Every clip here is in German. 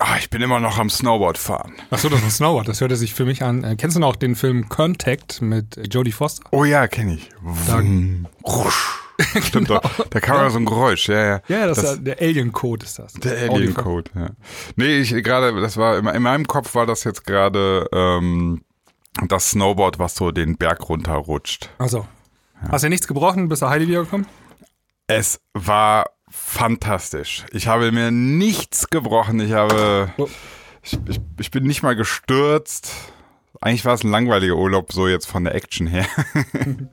Ah, ich bin immer noch am Snowboard fahren. Achso, das ist ein Snowboard. Das hörte sich für mich an. Äh, kennst du noch den Film Contact mit Jodie Foster? Oh ja, kenne ich. Wum, rusch. Stimmt Genau. doch. Da kam ja so ein Geräusch, ja, ja. Ja, das, Das- ist der Alien-Code ist das. Der Alien Code, ja. Nee, ich gerade, das war in, in meinem Kopf war das jetzt gerade ähm, das Snowboard, was so den Berg runterrutscht. Also. Hast du nichts gebrochen, bis der Heidi wiedergekommen? Es war fantastisch. Ich habe mir nichts gebrochen. Ich habe, Oh. ich, ich, ich bin nicht mal gestürzt. Eigentlich war es ein langweiliger Urlaub, so jetzt von der Action her.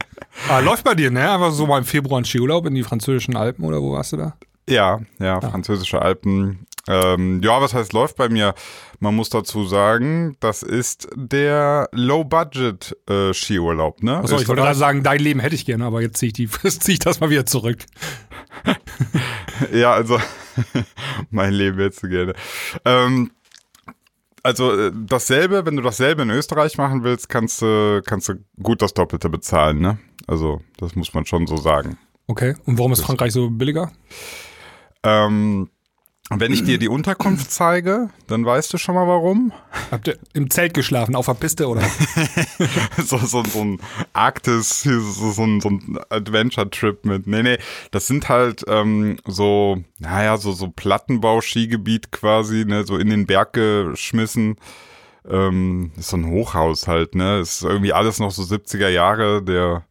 Ah, läuft bei dir, ne? Einfach so mal im Februar ein Skiurlaub in die französischen Alpen oder wo warst du da? Ja, ja, französische Alpen. Ähm, ja, was heißt läuft bei mir? Man muss dazu sagen, das ist der Low-Budget-Skiurlaub, ne? Achso, ich wollte gerade sagen, dein Leben hätte ich gerne, aber jetzt ziehe ich, die- zieh ich das mal wieder zurück. Ja, also mein Leben jetzt so gerne. Ähm, also äh, dasselbe, wenn du dasselbe in Österreich machen willst, kannst du kannst du gut das Doppelte bezahlen, ne? Also das muss man schon so sagen. Okay. Und warum ist Frankreich so billiger? Ähm, wenn ich dir die Unterkunft zeige, dann weißt du schon mal warum. Habt ihr im Zelt geschlafen, auf der Piste oder? so, so, so ein Arktis, so, so ein, so ein Adventure-Trip mit. Nee, nee, das sind halt ähm, so, naja, so, so Plattenbau-Skigebiet quasi, ne, so in den Berg geschmissen. Ähm, ist so ein Hochhaus halt, ne? Ist irgendwie alles noch so 70er Jahre, der,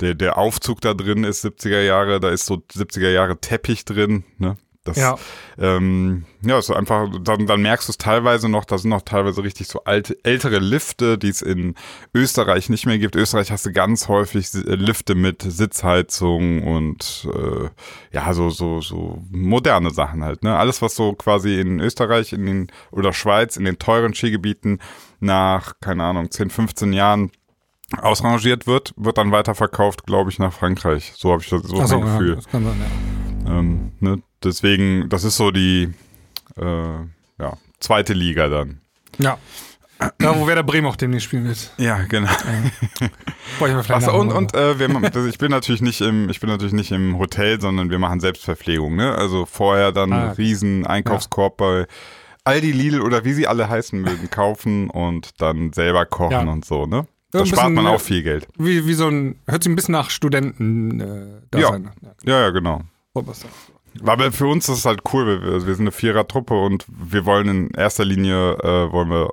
der, der Aufzug da drin ist 70er Jahre, da ist so 70er Jahre Teppich drin, ne? Das, Ja. ähm, ja, ist einfach, dann, dann merkst du es teilweise noch, da sind noch teilweise richtig so alte, ältere Lifte, die es in Österreich nicht mehr gibt. Österreich hast du ganz häufig äh, Lifte mit Sitzheizung und äh, ja, so, so, so moderne Sachen halt, ne? Alles, was so quasi in Österreich in den oder Schweiz in den teuren Skigebieten nach, keine Ahnung, 10, 15 Jahren ausrangiert wird, wird dann weiterverkauft, glaube ich, nach Frankreich. So habe ich das, so Ach so, mein Gefühl. Ja, das kann sein, ja. Ähm, ne? Deswegen, das ist so die äh, ja, zweite Liga dann. Ja. Da, wo Werder Bremen auch demnächst spielen wird. Ja, genau. Achso, und, und äh, wir, ich bin natürlich nicht im, ich bin natürlich nicht im Hotel, sondern wir machen Selbstverpflegung, ne? Also vorher dann Ah, riesen Einkaufskorb bei Aldi, Lidl oder wie sie alle heißen mögen, kaufen und dann selber kochen Ja. und so, ne? Ja, Da spart man auch viel Geld. Wie, wie so ein, hört sich ein bisschen nach Studenten äh, da Ja. sein. Ja, Ja, ja, genau. Aber für uns ist es halt cool, wir, wir sind eine Vierer-Truppe und wir wollen in erster Linie äh, wollen wir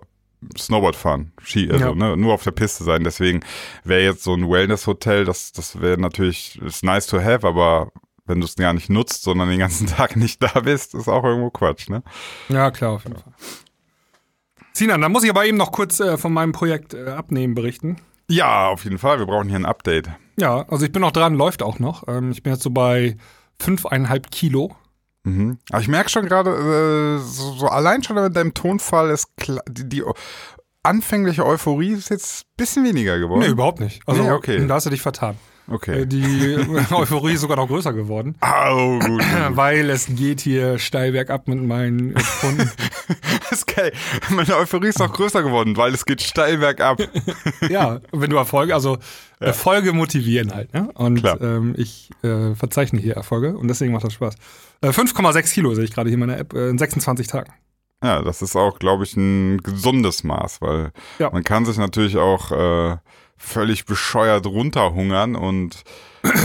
Snowboard fahren, Ski, also Ja. ne, nur auf der Piste sein. Deswegen wäre jetzt so ein Wellness-Hotel, das, das wäre natürlich ist nice to have, aber wenn du es gar nicht nutzt, sondern den ganzen Tag nicht da bist, ist auch irgendwo Quatsch, ne? Ja, klar, auf jeden Fall. Sinan, da muss ich aber eben noch kurz äh, von meinem Projekt äh, Abnehmen berichten. Ja, auf jeden Fall. Wir brauchen hier ein Update. Ja, also ich bin noch dran, läuft auch noch. Ähm, ich bin jetzt so bei fünfeinhalb Kilo. Mhm. Aber ich merke schon gerade, äh, so, so allein schon mit deinem Tonfall ist klar, die, die anfängliche Euphorie ist jetzt ein bisschen weniger geworden. Nee, überhaupt nicht. Also Nee, okay. da hast du dich vertan. Okay. Äh, Die Euphorie ist sogar noch größer geworden. Au, gut. Weil es geht hier steil bergab mit meinen Kunden. Das ist geil. Meine Euphorie ist noch größer geworden, weil es geht steil bergab. ja, wenn du Erfolge, also Erfolge motivieren halt. Ne? Und ähm, ich äh, verzeichne hier Erfolge und deswegen macht das Spaß. Äh, 5,6 Kilo sehe ich gerade hier in meiner App äh, in 26 Tagen. Ja, das ist auch, glaube ich, ein gesundes Maß, weil Ja. man kann sich natürlich auch äh, völlig bescheuert runterhungern und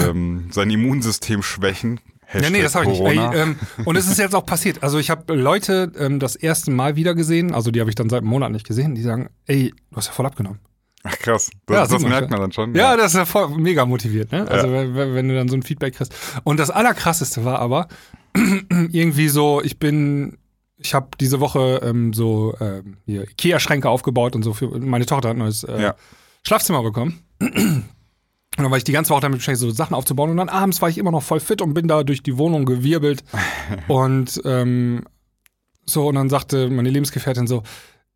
ähm, sein Immunsystem schwächen. Ja, nee, Hashtag das habe ich nicht. Ey, ähm, und es ist jetzt auch passiert. Also ich habe Leute ähm, das erste Mal wieder gesehen, also die habe ich dann seit einem Monat nicht gesehen, die sagen, ey, du hast ja voll abgenommen. Ach krass, Ja, das, sieht das man merkt man dann schon. Ja, das ist ja voll mega motiviert, ne? Also Ja. wenn, wenn du dann so ein Feedback kriegst. Und das Allerkrasseste war aber, irgendwie so, ich bin, ich habe diese Woche ähm, so ähm, Ikea-Schränke aufgebaut und so für meine Tochter hat ein neues äh, Ja. Schlafzimmer bekommen. Und dann war ich die ganze Woche damit beschäftigt, so Sachen aufzubauen. Und dann abends war ich immer noch voll fit und bin da durch die Wohnung gewirbelt. und ähm, so, und dann sagte meine Lebensgefährtin so,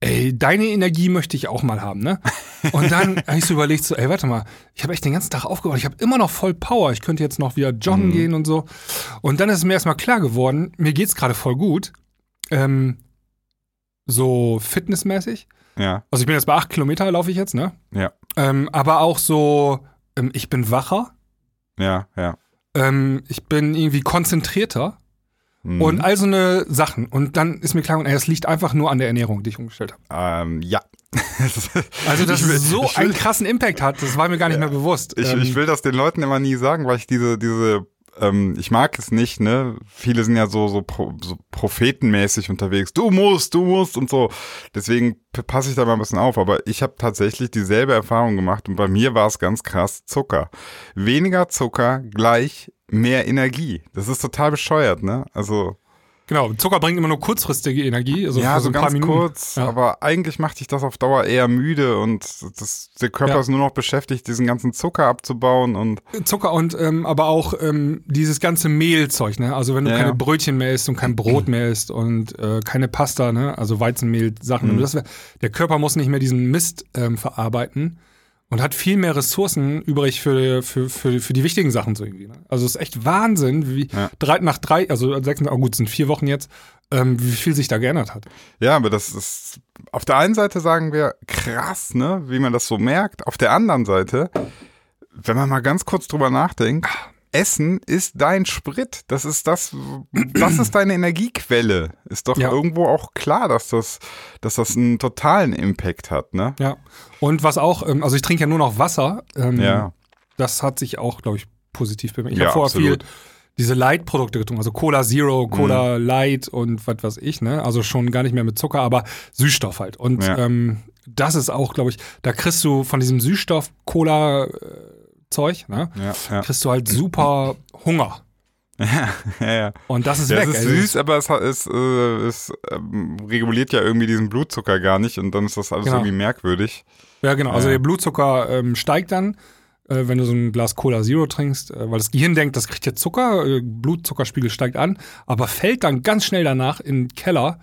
ey, deine Energie möchte ich auch mal haben, ne? Und dann habe ich so überlegt, so, ey, warte mal, ich habe echt den ganzen Tag aufgebaut, ich habe immer noch voll Power, ich könnte jetzt noch wieder joggen gehen und so. Und dann ist es mir erstmal klar geworden, mir geht's gerade voll gut. Ähm, so fitnessmäßig. Ja, Also ich bin jetzt bei acht Kilometer, laufe ich jetzt, ne? ja, Ähm, aber auch so, ähm, ich bin wacher, ja, ja. ähm, ich bin irgendwie konzentrierter und all so eine Sachen. Und dann ist mir klar, ey, das liegt einfach nur an der Ernährung, die ich umgestellt habe. Ähm, ja. Also, dass Ich will- es so will- einen krassen Impact hat, das war mir gar nicht mehr bewusst. Ich, Ähm, ich will das den Leuten immer nie sagen, weil ich diese, diese, ähm, ich mag es nicht, ne? Viele sind ja so, so, pro, so prophetenmäßig unterwegs. Du musst, du musst und so. Deswegen passe ich da mal ein bisschen auf. Aber ich habe tatsächlich dieselbe Erfahrung gemacht und bei mir war es ganz krass Zucker. Weniger Zucker gleich mehr Energie. Das ist total bescheuert, ne? Also. Genau, Zucker bringt immer nur kurzfristige Energie, also ja, für so ein paar ganz Minuten. kurz. Ja. Aber eigentlich macht dich das auf Dauer eher müde und das, der Körper Ja. ist nur noch beschäftigt, diesen ganzen Zucker abzubauen und Zucker und ähm, aber auch ähm, dieses ganze Mehlzeug, ne? Also wenn du Ja, keine. Brötchen mehr isst und kein Brot mehr isst und äh, keine Pasta, ne? Also Weizenmehl, Sachen. Mhm. Das der Körper muss nicht mehr diesen Mist ähm, verarbeiten und hat viel mehr Ressourcen übrig für, für, für, für die wichtigen Sachen so irgendwie. Ne? Also es ist echt Wahnsinn, wie Ja. drei, nach drei, also sechs, oh gut, es sind vier Wochen jetzt, ähm, wie viel sich da geändert hat. Ja, aber das ist, auf der einen Seite sagen wir, krass, ne, wie man das so merkt. Auf der anderen Seite, wenn man mal ganz kurz drüber nachdenkt, Essen ist dein Sprit. Das ist das, das ist deine Energiequelle. Ist doch Ja. irgendwo auch klar, dass das, dass das einen totalen Impact hat, ne? Ja. Und was auch, ähm, also ich trinke ja nur noch Wasser. Ähm, Ja. Das hat sich auch, glaube ich, positiv mir. Ich Ja, habe vorher absolut. viel diese Light-Produkte getrunken, also Cola Zero, Mhm. Cola Light und was weiß ich, ne? Also schon gar nicht mehr mit Zucker, aber Süßstoff halt. Und Ja. ähm, das ist auch, glaube ich, da kriegst du von diesem Süßstoff-Cola-Zeug, ne? Ja, ja. Kriegst du halt super Hunger. ja, ja. Und das ist Ja, weg. es ist Also süß, aber es, es, äh, es ähm, reguliert ja irgendwie diesen Blutzucker gar nicht und dann ist das alles Genau. irgendwie merkwürdig. Ja, genau. Also Ja. der Blutzucker ähm, steigt dann, äh, wenn du so ein Glas Cola Zero trinkst, äh, weil das Gehirn denkt, das kriegt jetzt Zucker, äh, Blutzuckerspiegel steigt an, aber fällt dann ganz schnell danach in den Keller,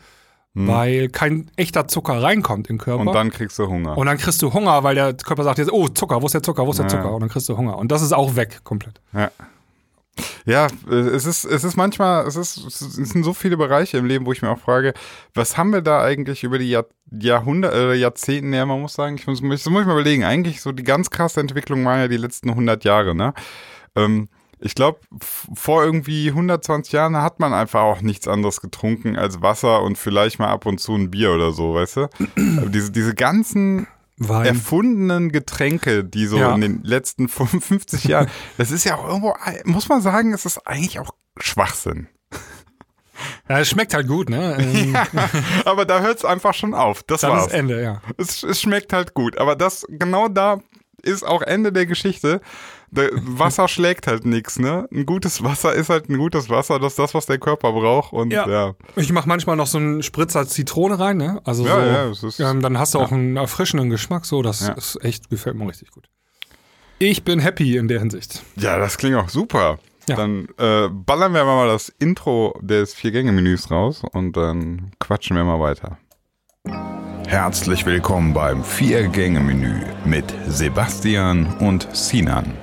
weil kein echter Zucker reinkommt in den Körper. Hm. Und dann kriegst du Hunger. Und dann kriegst du Hunger, weil der Körper sagt jetzt, oh, Zucker, wo ist der Zucker, wo ist der Ja. Zucker? Und dann kriegst du Hunger. Und das ist auch weg komplett. Ja. Ja, es ist, es ist manchmal, es ist, es sind so viele Bereiche im Leben, wo ich mir auch frage, was haben wir da eigentlich über die Jahr, Jahrhunderte, äh, Jahrzehnte, ja, man muss sagen, ich muss, das muss ich mal überlegen, eigentlich so die ganz krasse Entwicklung waren ja die letzten 100 Jahre, ne? Ähm, ich glaube, vor irgendwie 120 Jahren hat man einfach auch nichts anderes getrunken als Wasser und vielleicht mal ab und zu ein Bier oder so, weißt du? Aber diese, diese ganzen Wein. erfundenen Getränke, die so Ja. in den letzten 50 Jahren, das ist ja auch irgendwo, muss man sagen, es ist eigentlich auch Schwachsinn. Ja, es schmeckt halt gut, ne? Ähm, Aber da hört es einfach schon auf. Das Dann war's. ist Ende, ja. Es, es schmeckt halt gut. Aber das, genau da ist auch Ende der Geschichte. Der Wasser schlägt halt nichts, ne? Ein gutes Wasser ist halt ein gutes Wasser. Das ist das, was der Körper braucht. Und ja, Ja. ja, Ich mache manchmal noch so einen Spritzer Zitrone rein, ne? Also Ja, so, ja, es ist- ähm, dann hast du auch einen erfrischenden Geschmack, so, das Ja. ist echt, gefällt mir richtig gut. Ich bin happy in der Hinsicht. das klingt auch super. Ja. Dann äh, ballern wir mal das Intro des Vier-Gänge-Menüs raus und dann quatschen wir mal weiter. Herzlich willkommen beim Vier-Gänge-Menü mit Sebastian und Sinan.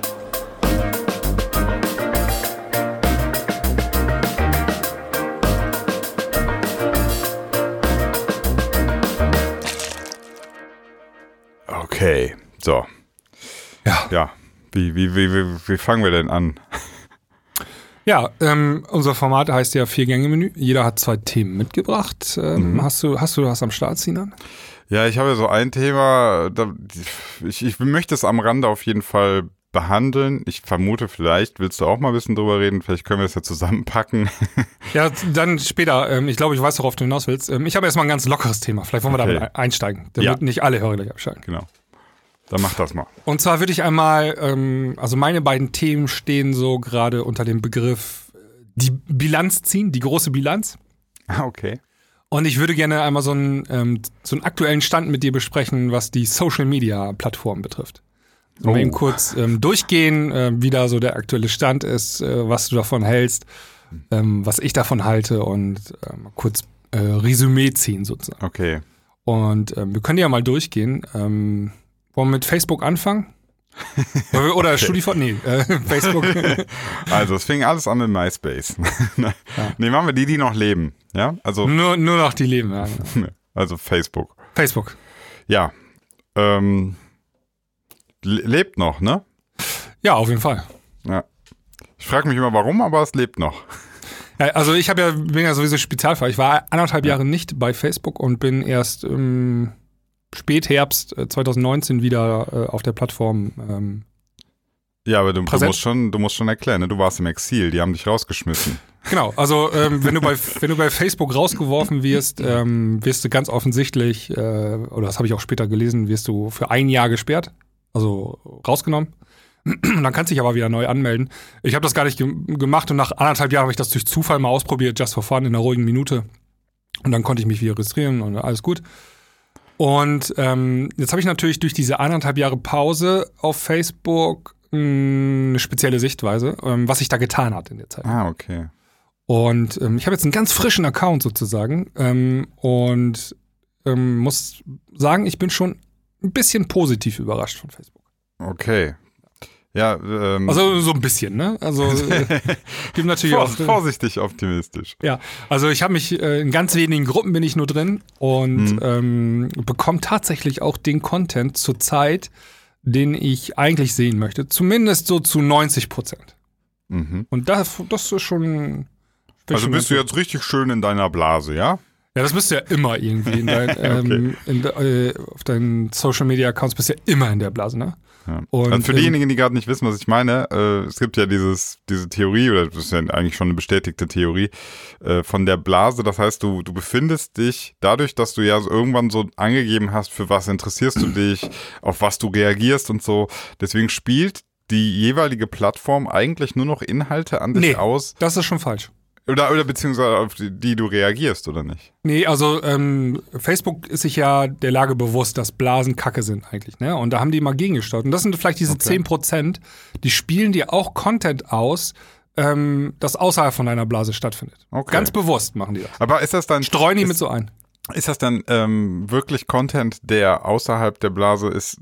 Okay, so. Ja. Ja, wie, wie, wie, wie, wie fangen wir denn an? Ja, ähm, unser Format heißt ja Vier-Gänge-Menü. Jeder hat zwei Themen mitgebracht. Ähm, Mhm. hast, du, hast du was am Start, Sinan? Ja, ich habe ja so ein Thema, da, ich, ich möchte es am Rande auf jeden Fall behandeln. Ich vermute, vielleicht willst du auch mal ein bisschen drüber reden. Vielleicht können wir es ja zusammenpacken. Ja, dann später. Ähm, ich glaube, ich weiß, worauf du hinaus willst. Ähm, ich habe erstmal ein ganz lockeres Thema. Vielleicht wollen wir Okay. da mal einsteigen, damit Ja. nicht alle Hörer gleich abschalten. genau. Dann mach das mal. Und zwar würde ich einmal, ähm, also meine beiden Themen stehen so gerade unter dem Begriff äh, die Bilanz ziehen, die große Bilanz. Ah, okay. Und ich würde gerne einmal so einen, ähm, so einen aktuellen Stand mit dir besprechen, was die Social Media Plattformen betrifft. So Oh. mal eben kurz ähm, durchgehen, äh, wie da so der aktuelle Stand ist, äh, was du davon hältst, ähm, was ich davon halte und ähm, kurz äh, Resümee ziehen sozusagen. Okay. Und ähm, wir können ja mal durchgehen. Ähm, wollen wir mit Facebook anfangen? Oder- StudiVZ? Nee, äh, Facebook. Also, es fing alles an mit MySpace. Nee, machen wir die, die noch leben. Ja, also, nur, nur noch die leben. Ja, also Facebook. Facebook. Ja. Ähm, le- lebt noch, ne? Ja, auf jeden Fall. Ja. Ich frage mich immer, warum, aber es lebt noch. Ja, also ich habe ja, bin ja sowieso Spezialfall. Ich war anderthalb Jahre nicht bei Facebook und bin erst im Spätherbst äh, 2019 wieder äh, auf der Plattform. Ähm, Ja, aber du, du, musst schon, du musst schon erklären, ne? du warst im Exil, die haben dich rausgeschmissen. genau, also ähm, wenn, du bei, wenn du bei Facebook rausgeworfen wirst, ähm, wirst du ganz offensichtlich, äh, oder das habe ich auch später gelesen, wirst du für ein Jahr gesperrt, also rausgenommen. Und dann kannst du dich aber wieder neu anmelden. Ich habe das gar nicht ge gemacht und nach anderthalb Jahren habe ich das durch Zufall mal ausprobiert, just for fun, in einer ruhigen Minute. Und dann konnte ich mich wieder registrieren und alles gut. Und ähm, jetzt habe ich natürlich durch diese anderthalb Jahre Pause auf Facebook mh, eine spezielle Sichtweise, ähm, was sich da getan hat in der Zeit. Ah, okay. Und ähm, ich habe jetzt einen ganz frischen Account sozusagen ähm, und ähm, muss sagen, ich bin schon ein bisschen positiv überrascht von Facebook. Okay. Ja, ähm, Also so ein bisschen, ne? Also äh, gibt natürlich vor, auch. äh, vorsichtig optimistisch. Ja, also ich habe mich äh, in ganz wenigen Gruppen bin ich nur drin und Mhm. ähm, bekomme tatsächlich auch den Content zur Zeit, den ich eigentlich sehen möchte. Zumindest so zu 90 Prozent. Mhm. Und das, das ist schon. Also bist du jetzt richtig schön in deiner Blase, ja? Ja, das bist du ja immer irgendwie. In dein, ähm, in, de- äh, auf deinen Social Media Accounts bist du ja immer in der Blase, ne? Ja. Und, also für diejenigen, die gerade nicht wissen, was ich meine, äh, es gibt ja dieses, diese Theorie, oder das ist ja eigentlich schon eine bestätigte Theorie, äh, von der Blase. Das heißt, du, du befindest dich dadurch, dass du ja so irgendwann so angegeben hast, für was interessierst du dich, auf was du reagierst und so. Deswegen spielt die jeweilige Plattform eigentlich nur noch Inhalte an dich Nee. aus. Das ist schon falsch. Oder, oder beziehungsweise auf die, die du reagierst, oder nicht? Nee, also ähm, Facebook ist sich ja der Lage bewusst, dass Blasen Kacke sind eigentlich, ne? Und da haben die mal gegengesteuert. Und das sind vielleicht diese Okay. 10 Prozent, die spielen dir auch Content aus, ähm, das außerhalb von deiner Blase stattfindet. Okay. Ganz bewusst machen die das. Aber ist das dann Streuen die ist, mit so ein. Ist das dann ähm, wirklich Content, der außerhalb der Blase ist,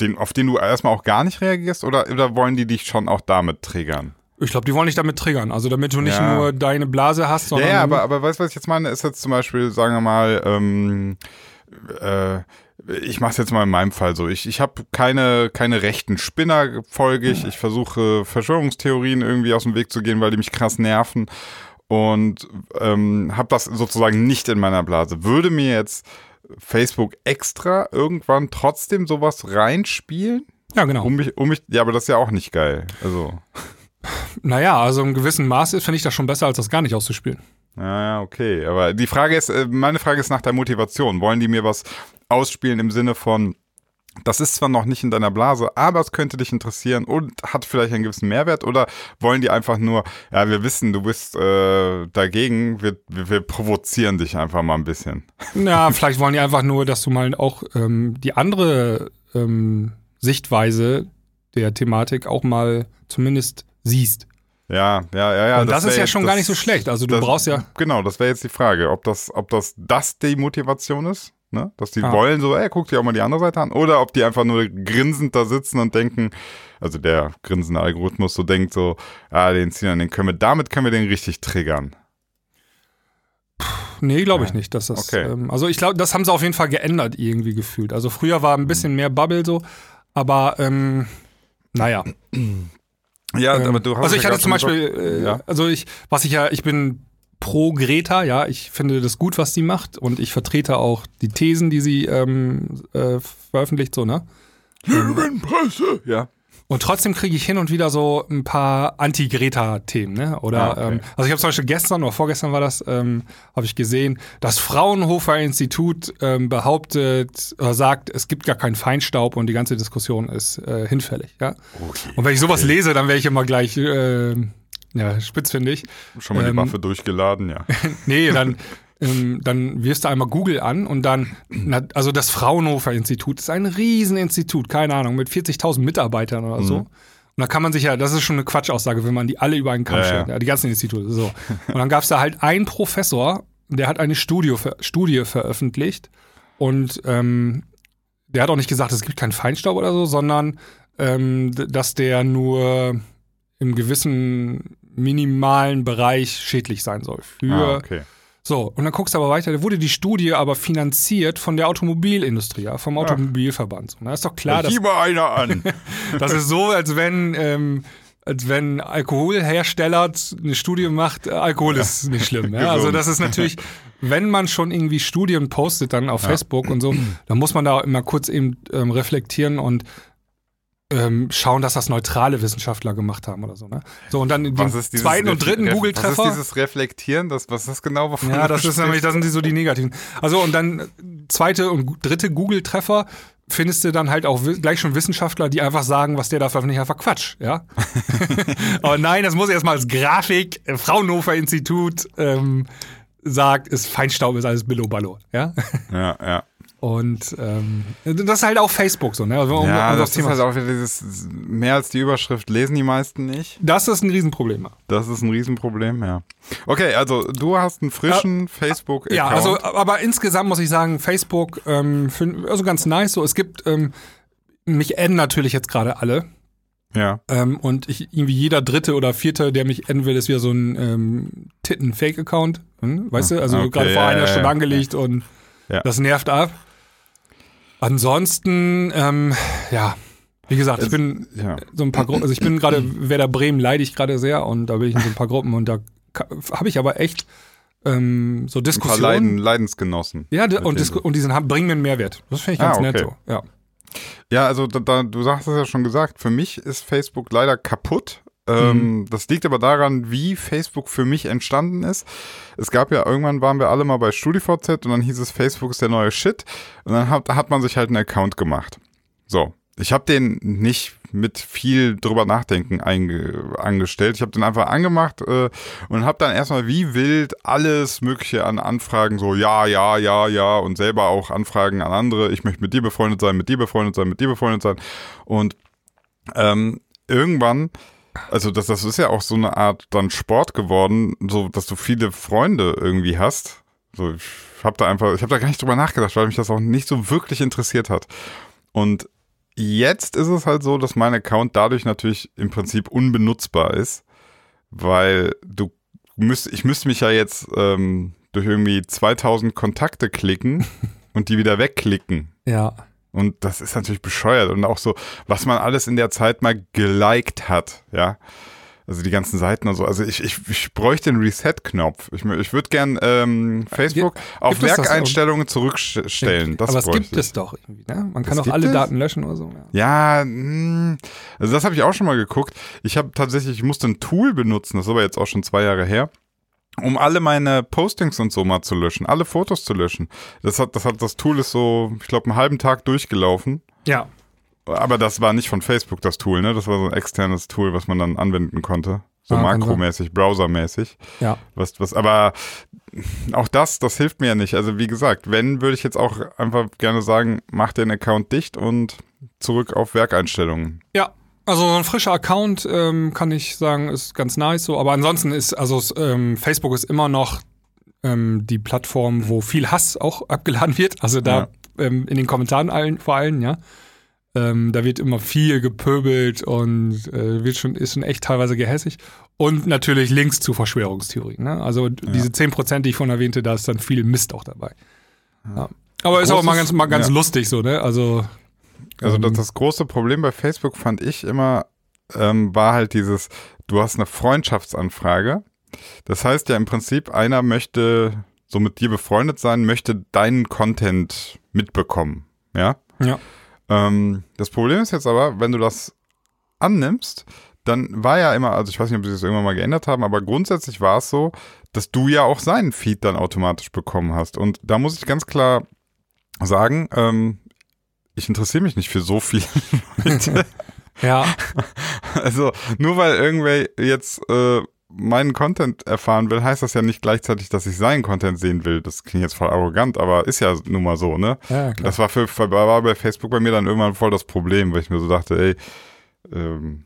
den, auf den du erstmal auch gar nicht reagierst oder, oder wollen die dich schon auch damit triggern? Ich glaube, die wollen dich damit triggern. Also damit du nicht Ja. nur deine Blase hast, Ja, sondern. ja, aber, aber weißt du, was ich jetzt meine? Ist jetzt zum Beispiel, sagen wir mal, ähm, äh, ich mache es jetzt mal in meinem Fall so. Ich, ich habe keine, keine rechten Spinner folge ich. Ich versuche Verschwörungstheorien irgendwie aus dem Weg zu gehen, weil die mich krass nerven. Und ähm, habe das sozusagen nicht in meiner Blase. Würde mir jetzt Facebook extra irgendwann trotzdem sowas reinspielen? ja, genau. Um mich, um mich, ja, aber das ist ja auch nicht geil. Also, Naja, also im gewissen Maße finde ich das schon besser, als das gar nicht auszuspielen. Ja, okay. Aber die Frage ist, äh, meine Frage ist nach der Motivation. Wollen die mir was ausspielen im Sinne von, das ist zwar noch nicht in deiner Blase, aber es könnte dich interessieren und hat vielleicht einen gewissen Mehrwert oder wollen die einfach nur, ja, wir wissen, du bist äh, dagegen, wir, wir, wir provozieren dich einfach mal ein bisschen. Ja, vielleicht wollen die einfach nur, dass du mal auch ähm, die andere ähm, Sichtweise der Thematik auch mal zumindest siehst. Ja, ja, ja, ja. Und das, ist wär ja schon das- gar nicht so schlecht. Also du das- brauchst ja. Genau, das wäre jetzt die Frage, ob das, ob das, das die Motivation ist, ne? Dass die Ah. wollen so, ey, guck dir auch mal die andere Seite an, oder ob die einfach nur grinsend da sitzen und denken, also der grinsende Algorithmus so denkt so, ah, den Sinan, den können wir, damit können wir den richtig triggern. Nee, glaube ich nicht, dass das. Okay. Ähm, also ich glaube, das haben sie auf jeden Fall geändert irgendwie gefühlt. Also früher war ein bisschen mehr Bubble so, aber ähm, naja. Ja, Ähm, aber du hast also ja ich hatte grad zum Beispiel, äh, ja. also ich, was ich ja, ich bin pro Greta, ja, ich finde das gut, was sie macht und ich vertrete auch die Thesen, die sie ähm, äh, veröffentlicht, so, ne? Lügenpresse! Ja. Und trotzdem kriege ich hin und wieder so ein paar Anti-Greta-Themen, ne? Oder, Ah, okay. ähm, also ich habe zum Beispiel gestern oder vorgestern war das, ähm, habe ich gesehen, das Fraunhofer Institut ähm, behauptet oder sagt, es gibt gar keinen Feinstaub und die ganze Diskussion ist äh, hinfällig, ja? Okay. Und wenn ich sowas lese, dann wäre ich immer gleich äh, ja, spitzfindig. Schon mal die ähm, Waffe durchgeladen, ja. Nee, dann, ähm, dann wirfst du einmal Google an und dann, also das Fraunhofer Institut ist ein Rieseninstitut, keine Ahnung, mit 40.000 Mitarbeitern oder so. Mhm. Und da kann man sich ja, das ist schon eine Quatschaussage, wenn man die alle über einen Kamm Ja, stellt, ja. die ganzen Institute, so. Und dann gab es da halt einen Professor, der hat eine Studie, ver Studie veröffentlicht und ähm, der hat auch nicht gesagt, es gibt keinen Feinstaub oder so, sondern ähm, dass der nur im gewissen minimalen Bereich schädlich sein soll. Für Ah, okay. So, und dann guckst du aber weiter, da wurde die Studie aber finanziert von der Automobilindustrie, ja, vom Automobilverband. So, na, ist doch klar, dass, Hieb mal einer an. das ist so, als wenn ähm, als wenn Alkoholhersteller eine Studie macht, äh, Alkohol ist nicht schlimm. Ja? Also das ist natürlich, wenn man schon irgendwie Studien postet dann auf Ja. Facebook und so, dann muss man da immer kurz eben ähm, reflektieren und ähm, schauen, dass das neutrale Wissenschaftler gemacht haben oder so. Ne? So und dann den zweiten und dritten Ref- Was Google-Treffer. ist dieses Reflektieren? Das, was ist das genau? Wovon Ja, du das ist nämlich, das sind die so die negativen. Also und dann äh, zweite und dritte Google-Treffer findest du dann halt auch gleich schon Wissenschaftler, die einfach sagen, was der da veröffentlicht, einfach Quatsch, ja. Aber nein, das muss erstmal als Grafik, äh, Fraunhofer Institut ähm, sagt, ist Feinstaub, ist alles Billo Ballo, ja. Ja, ja. Und ähm, das ist halt auch Facebook so, ne? Also, um, ja, um das das Thema ist halt auch wieder dieses, mehr als die Überschrift lesen die meisten nicht. das ist ein Riesenproblem. Das ist ein Riesenproblem, ja. Okay, also du hast einen frischen Facebook-Account. Ja, also aber insgesamt muss ich sagen, Facebook, ähm, find, also ganz nice. So, es gibt ähm, mich adden natürlich jetzt gerade alle. ja. Ähm, und ich, irgendwie jeder dritte oder vierte, der mich adden will, ist wieder so ein ähm, Titten-Fake-Account. Hm? Weißt du? Also Okay, gerade vor ja, einer ja, Stunde ja. angelegt und Ja. das nervt ab. Ansonsten, ähm, ja, wie gesagt, ich bin ja. so ein paar Gruppen, also ich bin gerade, Werder Bremen leide ich gerade sehr und da bin ich in so ein paar Gruppen und da habe ich aber echt ähm, so Ein paar Diskussionen. Leiden, Leidensgenossen. Ja, und, Disku- und die sind, haben, bringen mir einen Mehrwert. Das finde ich ganz Ah, nett okay. so. Ja. Ja, also da, da, du hast es ja schon gesagt, für mich ist Facebook leider kaputt. Ähm, Mhm. Das liegt aber daran, wie Facebook für mich entstanden ist. Es gab ja, irgendwann waren wir alle mal bei StudiVZ und dann hieß es, Facebook ist der neue Shit. Und dann hat, hat man sich halt einen Account gemacht. So, ich habe den nicht mit viel drüber nachdenken angestellt. Ich habe den einfach angemacht äh, und habe dann erstmal wie wild alles Mögliche an Anfragen, so ja, ja, ja, ja und selber auch Anfragen an andere. Ich möchte mit dir befreundet sein, mit dir befreundet sein, mit dir befreundet sein. Und ähm, irgendwann, also das, das ist ja auch so eine Art dann Sport geworden, so dass du viele Freunde irgendwie hast. So, ich habe da einfach, ich habe da gar nicht drüber nachgedacht, weil mich das auch nicht so wirklich interessiert hat. Und jetzt ist es halt so, dass mein Account dadurch natürlich im Prinzip unbenutzbar ist, weil du müsst, ich müsste mich ja jetzt ähm, durch irgendwie 2000 Kontakte klicken und die wieder wegklicken. Ja. Und das ist natürlich bescheuert. Und auch so, was man alles in der Zeit mal geliked hat, ja. Also die ganzen Seiten und so. Also ich, ich, ich bräuchte einen Reset-Knopf. Ich, ich würde gern ähm, Facebook auf gibt das? Werkeinstellungen zurückstellen. Das aber es gibt ich. es doch irgendwie, ne? Man kann Das auch alle es? Daten löschen oder so. Ja. Ja, mh, also das habe ich auch schon mal geguckt. Ich habe tatsächlich, ich musste ein Tool benutzen, das ist aber jetzt auch schon zwei Jahre her, um alle meine Postings und so mal zu löschen, alle Fotos zu löschen. Das hat, das hat, das Tool ist so, ich glaube, einen halben Tag durchgelaufen. Ja. Aber das war nicht von Facebook das Tool, ne? Das war so ein externes Tool, was man dann anwenden konnte. So Ah, makromäßig, browsermäßig. Ja. Was, was, aber auch das, das hilft mir ja nicht. Also wie gesagt, wenn, würde ich jetzt auch einfach gerne sagen, mach den Account dicht und zurück auf Werkeinstellungen. Ja. Also so ein frischer Account, ähm, kann ich sagen, ist ganz nice so. Aber ansonsten ist, also ähm, Facebook ist immer noch ähm, die Plattform, wo viel Hass auch abgeladen wird. Also da ähm, in den Kommentaren allen, vor allem, ja. Ähm, da wird immer viel gepöbelt und äh, wird schon, ist schon echt teilweise gehässig. Und natürlich Links zu Verschwörungstheorien. Ne? Also diese 10%, die ich vorhin erwähnte, da ist dann viel Mist auch dabei. Ja. Aber ist auch mal ganz, mal ganz ja. lustig so, ne? Also Also das, Ähm. das große Problem bei Facebook fand ich immer, ähm, war halt dieses, du hast eine Freundschaftsanfrage. Das heißt ja im Prinzip, einer möchte so mit dir befreundet sein, möchte deinen Content mitbekommen. Ja. Ja. Ähm, das Problem ist jetzt aber, wenn du das annimmst, dann war ja immer, also ich weiß nicht, ob sie das irgendwann mal geändert haben, aber grundsätzlich war es so, dass du ja auch seinen Feed dann automatisch bekommen hast. Und da muss ich ganz klar sagen, ähm, ich interessiere mich nicht für so viele Leute. Ja, Also nur weil irgendwer jetzt äh, meinen Content erfahren will, heißt das ja nicht gleichzeitig, dass ich seinen Content sehen will. Das klingt jetzt voll arrogant, aber ist ja nun mal so, ne? ja klar. Das war, für, für, war bei Facebook bei mir dann irgendwann voll das Problem, weil ich mir so dachte, ey, ähm,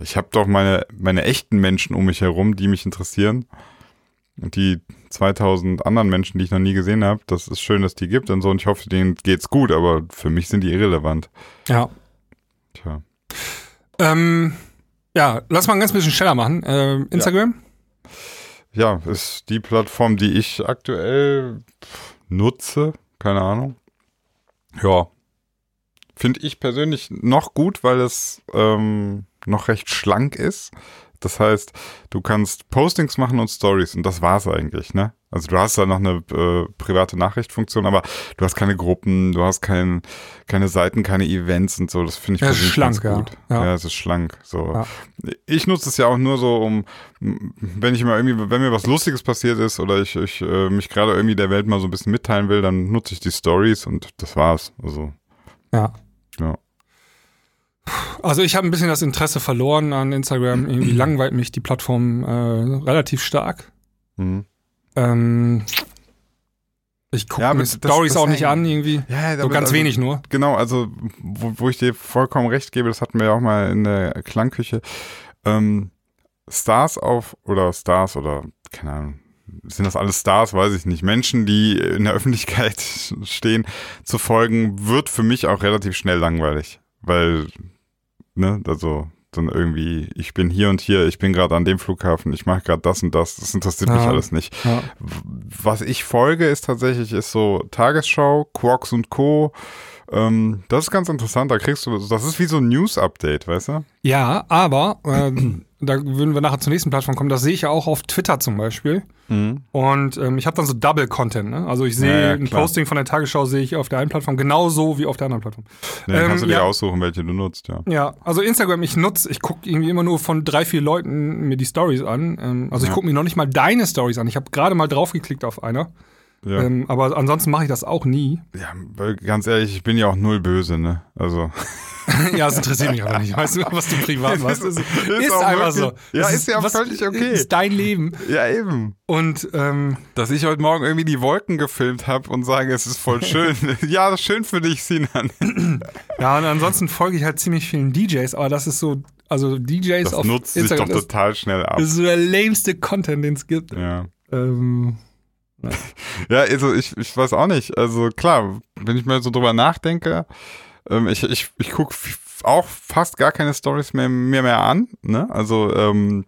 ich habe doch meine, meine echten Menschen um mich herum, die mich interessieren. Und die 2000 anderen Menschen, die ich noch nie gesehen habe, das ist schön, dass die gibt und so. Und ich hoffe, denen geht's gut, aber für mich sind die irrelevant. Ja. Tja. Ähm, ja, lass mal ein ganz bisschen schneller machen. Ähm, Instagram? Ja, ist die Plattform, die ich aktuell nutze. Keine Ahnung. Ja. Finde ich persönlich noch gut, weil es ähm, noch recht schlank ist. Das heißt, du kannst Postings machen und Stories und das war's eigentlich, ne? Also du hast da noch eine äh, private Nachrichtfunktion, aber du hast keine Gruppen, du hast kein, keine Seiten, keine Events und so. Das finde ich Ja, persönlich schlank, ganz gut. ja. Ja. Ja. es ist schlank. So. Ja. Ich nutze es ja auch nur so, um, wenn ich mal irgendwie, wenn mir was Lustiges passiert ist oder ich, ich äh, mich gerade irgendwie der Welt mal so ein bisschen mitteilen will, dann nutze ich die Stories und das war's. Also Ja. ja. Also ich habe ein bisschen das Interesse verloren an Instagram. Irgendwie langweilt mich die Plattform äh, relativ stark. Mhm. Ähm, ich gucke Ja, mir Stories auch nicht an irgendwie. Ja, So ganz also, wenig nur. Genau, also wo, wo ich dir vollkommen recht gebe, das hatten wir ja auch mal in der Klangküche. Ähm, Stars auf oder Stars oder keine Ahnung, sind das alles Stars, weiß ich nicht. Menschen, die in der Öffentlichkeit stehen, zu folgen, wird für mich auch relativ schnell langweilig, weil ne, also dann irgendwie, ich bin hier und hier, ich bin gerade an dem Flughafen, ich mache gerade das und das, das interessiert mich Ja. alles nicht. Ja. Was ich folge, ist tatsächlich ist so Tagesschau, Quarks und Co. Ähm, das ist ganz interessant. Da kriegst du, das ist wie so ein News-Update, weißt du? Ja, aber äh, da würden wir nachher zur nächsten Plattform kommen. Das sehe ich ja auch auf Twitter zum Beispiel. Und ähm, ich habe dann so Double Content. Ne? Also ich sehe Ja, ja, ein. Posting von der Tagesschau sehe ich auf der einen Plattform genauso wie auf der anderen Plattform. Nee, dann kannst du Ähm, dir ja. aussuchen, welche du nutzt, ja. Ja, also Instagram, ich nutze, ich gucke irgendwie immer nur von drei, vier Leuten mir die Stories an. Ähm, also ich gucke mir noch nicht mal deine Stories an. Ich habe gerade mal draufgeklickt auf einer. Ja. Ähm, aber ansonsten mache ich das auch nie. ja, weil ganz ehrlich, ich bin ja auch null böse, ne? Also. ja, das interessiert mich aber nicht. Weißt du, was du privat machst? Ist, ist, auch einfach so. Ja, Das ist ja was- völlig okay. Ist dein Leben. Ja, eben. Und ähm, Dass ich heute Morgen irgendwie die Wolken gefilmt habe und sage, es ist voll schön. ja, das ist schön für dich, Sinan. ja, und ansonsten folge ich halt ziemlich vielen DJs, aber das ist so, also DJs Das auf nutzt sich Instagram, doch das, total schnell ab. das ist so der lameste Content, den es gibt. Ja. Ähm, Ja, also ich, ich weiß auch nicht. Also klar, wenn ich mal so drüber nachdenke, ähm, ich, ich, ich gucke auch fast gar keine Stories mehr, mehr, mehr an. Ne? Also ähm,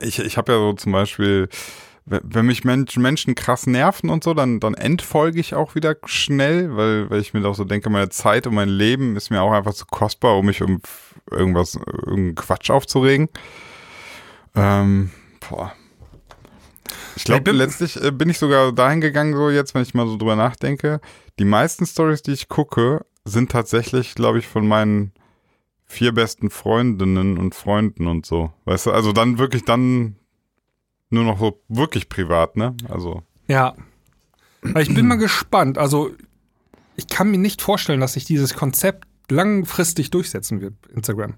ich, ich habe ja so zum Beispiel, wenn mich Menschen, Menschen krass nerven und so, dann, dann entfolge ich auch wieder schnell, weil, weil ich mir auch so denke, meine Zeit und mein Leben ist mir auch einfach zu kostbar, um mich um irgendwas, irgendeinen Quatsch aufzuregen. Ähm, boah. Ich glaube, letztlich äh, bin ich sogar dahin gegangen, so jetzt, wenn ich mal so drüber nachdenke. Die meisten Stories, die ich gucke, sind tatsächlich, glaube ich, von meinen vier besten Freundinnen und Freunden und so. Weißt du, also dann wirklich dann nur noch so wirklich privat, ne? Also, Ja. Ich bin mal gespannt. Also, ich kann mir nicht vorstellen, dass sich dieses Konzept langfristig durchsetzen wird, Instagram.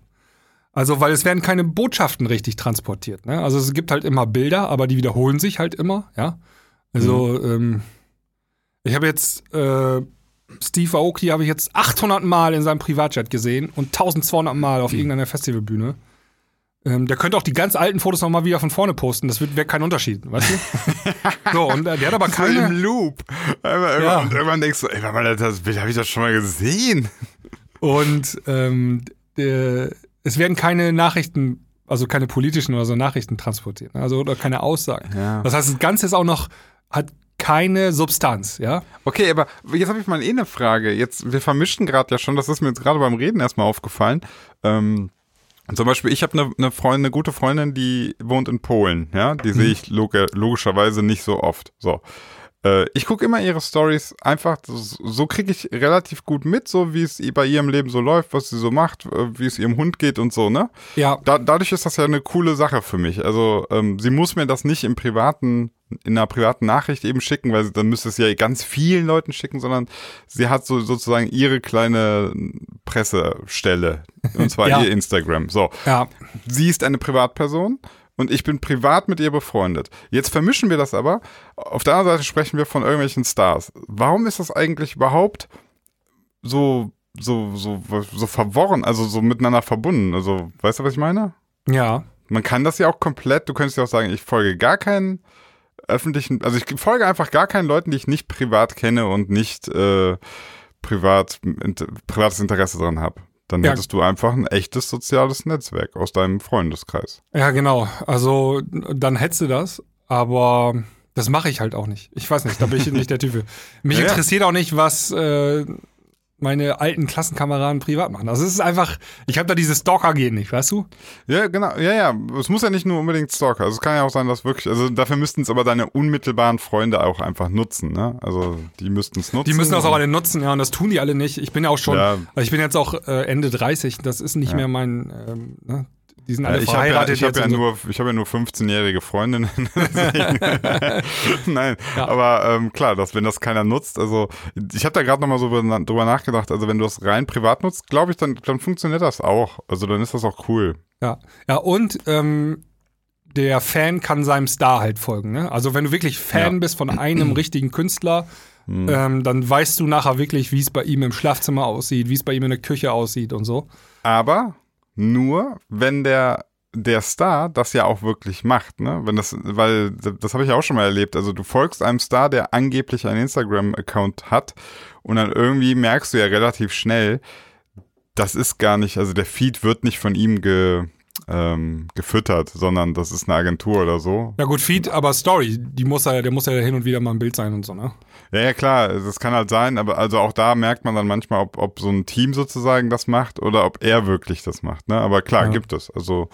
Also, weil es werden keine Botschaften richtig transportiert. Ne? Also, es gibt halt immer Bilder, aber die wiederholen sich halt immer, ja. Also, ähm, ich habe jetzt äh, Steve Aoki habe ich jetzt 800 Mal in seinem Privatchat gesehen und 1200 Mal auf irgendeiner Festivalbühne. Ähm, der könnte auch die ganz alten Fotos noch mal wieder von vorne posten. Das wäre kein Unterschied, weißt du? so, und äh, der hat aber keine. im Loop. Einmal, Ja. Und irgendwann denkst du, ey, warte mal, das Bild habe ich doch schon mal gesehen. Und ähm, der, es werden keine Nachrichten, also keine politischen oder so Nachrichten transportiert, ne? also oder keine Aussagen. Ja. Das heißt, das Ganze ist auch noch, hat keine Substanz, ja? Okay, aber jetzt habe ich mal eh eine Frage. Jetzt, wir vermischen gerade ja schon, das ist mir jetzt gerade beim Reden erstmal aufgefallen. Ähm, zum Beispiel, ich habe eine ne Freundin, eine gute Freundin, die wohnt in Polen, ja. Die sehe ich log logischerweise nicht so oft. So. Äh, ich gucke immer ihre Stories einfach, so, kriege ich relativ gut mit, so wie es bei ihrem Leben so läuft, was sie so macht, wie es ihrem Hund geht und so, ne? Ja, Da, dadurch ist das ja eine coole Sache für mich. Also ähm, sie muss mir das nicht im privaten, in einer privaten Nachricht eben schicken, weil sie, dann müsste es ja ganz vielen Leuten schicken, sondern sie hat so sozusagen ihre kleine Pressestelle. Und zwar Ja. ihr Instagram. So. ja. Sie ist eine Privatperson und ich bin privat mit ihr befreundet. Jetzt vermischen wir das aber. Auf der anderen Seite sprechen wir von irgendwelchen Stars. Warum ist das eigentlich überhaupt so, so, so, so verworren, also so miteinander verbunden? Also, weißt du, was ich meine? Ja. Man kann das ja auch komplett, du könntest ja auch sagen, ich folge gar keinen öffentlichen, also ich folge einfach gar keinen Leuten, die ich nicht privat kenne und nicht äh, privat, int, privates Interesse dran habe. Dann Ja. hättest du einfach ein echtes soziales Netzwerk aus deinem Freundeskreis. Ja, genau. Also dann hättest du das, aber das mache ich halt auch nicht. Ich weiß nicht, da bin ich nicht der Typ. Mich Ja, ja. interessiert auch nicht, was, äh, meine alten Klassenkameraden privat machen. Also es ist einfach, ich habe da dieses Stalker-Gen nicht, weißt du? Ja, genau. Ja, ja. Es muss ja nicht nur unbedingt Stalker. Also es kann ja auch sein, dass wirklich, also dafür müssten es aber deine unmittelbaren Freunde auch einfach nutzen, ne? Also die müssten es nutzen. Die müssen das auch alle nutzen, ja, und das tun die alle nicht. Ich bin ja auch schon, Ja. also ich bin jetzt auch äh, Ende 30, das ist nicht Ja. mehr mein, ähm, ne? Die sind Ja, alle ich habe ja, verheiratet ich hab jetzt ja und so. nur, ich habe ja nur 15-jährige Freundinnen. Nein, Ja. aber ähm, klar, dass wenn das keiner nutzt, also ich habe da gerade noch mal so drüber nachgedacht. Also wenn du das rein privat nutzt, glaube ich, dann, dann funktioniert das auch. Also dann ist das auch cool. Ja, ja und ähm, der Fan kann seinem Star halt folgen. Ne? Also wenn du wirklich Fan Ja. bist von einem richtigen Künstler, Hm. ähm, dann weißt du nachher wirklich, wie es bei ihm im Schlafzimmer aussieht, wie es bei ihm in der Küche aussieht und so. Aber nur, wenn der der Star das ja auch wirklich macht, ne? Wenn das, weil das habe ich auch schon mal erlebt. Also du folgst einem Star, der angeblich einen Instagram-Account hat, und dann irgendwie merkst du ja relativ schnell, das ist gar nicht, also der Feed wird nicht von ihm ge, ähm, gefüttert, sondern das ist eine Agentur oder so. Ja gut, Feed, aber Story, die muss ja, der muss ja hin und wieder mal ein Bild sein und so, ne? Ja, ja, klar, das kann halt sein, aber also auch da merkt man dann manchmal, ob, ob so ein Team sozusagen das macht oder ob er wirklich das macht. Ne? Aber klar, Ja. gibt es. Also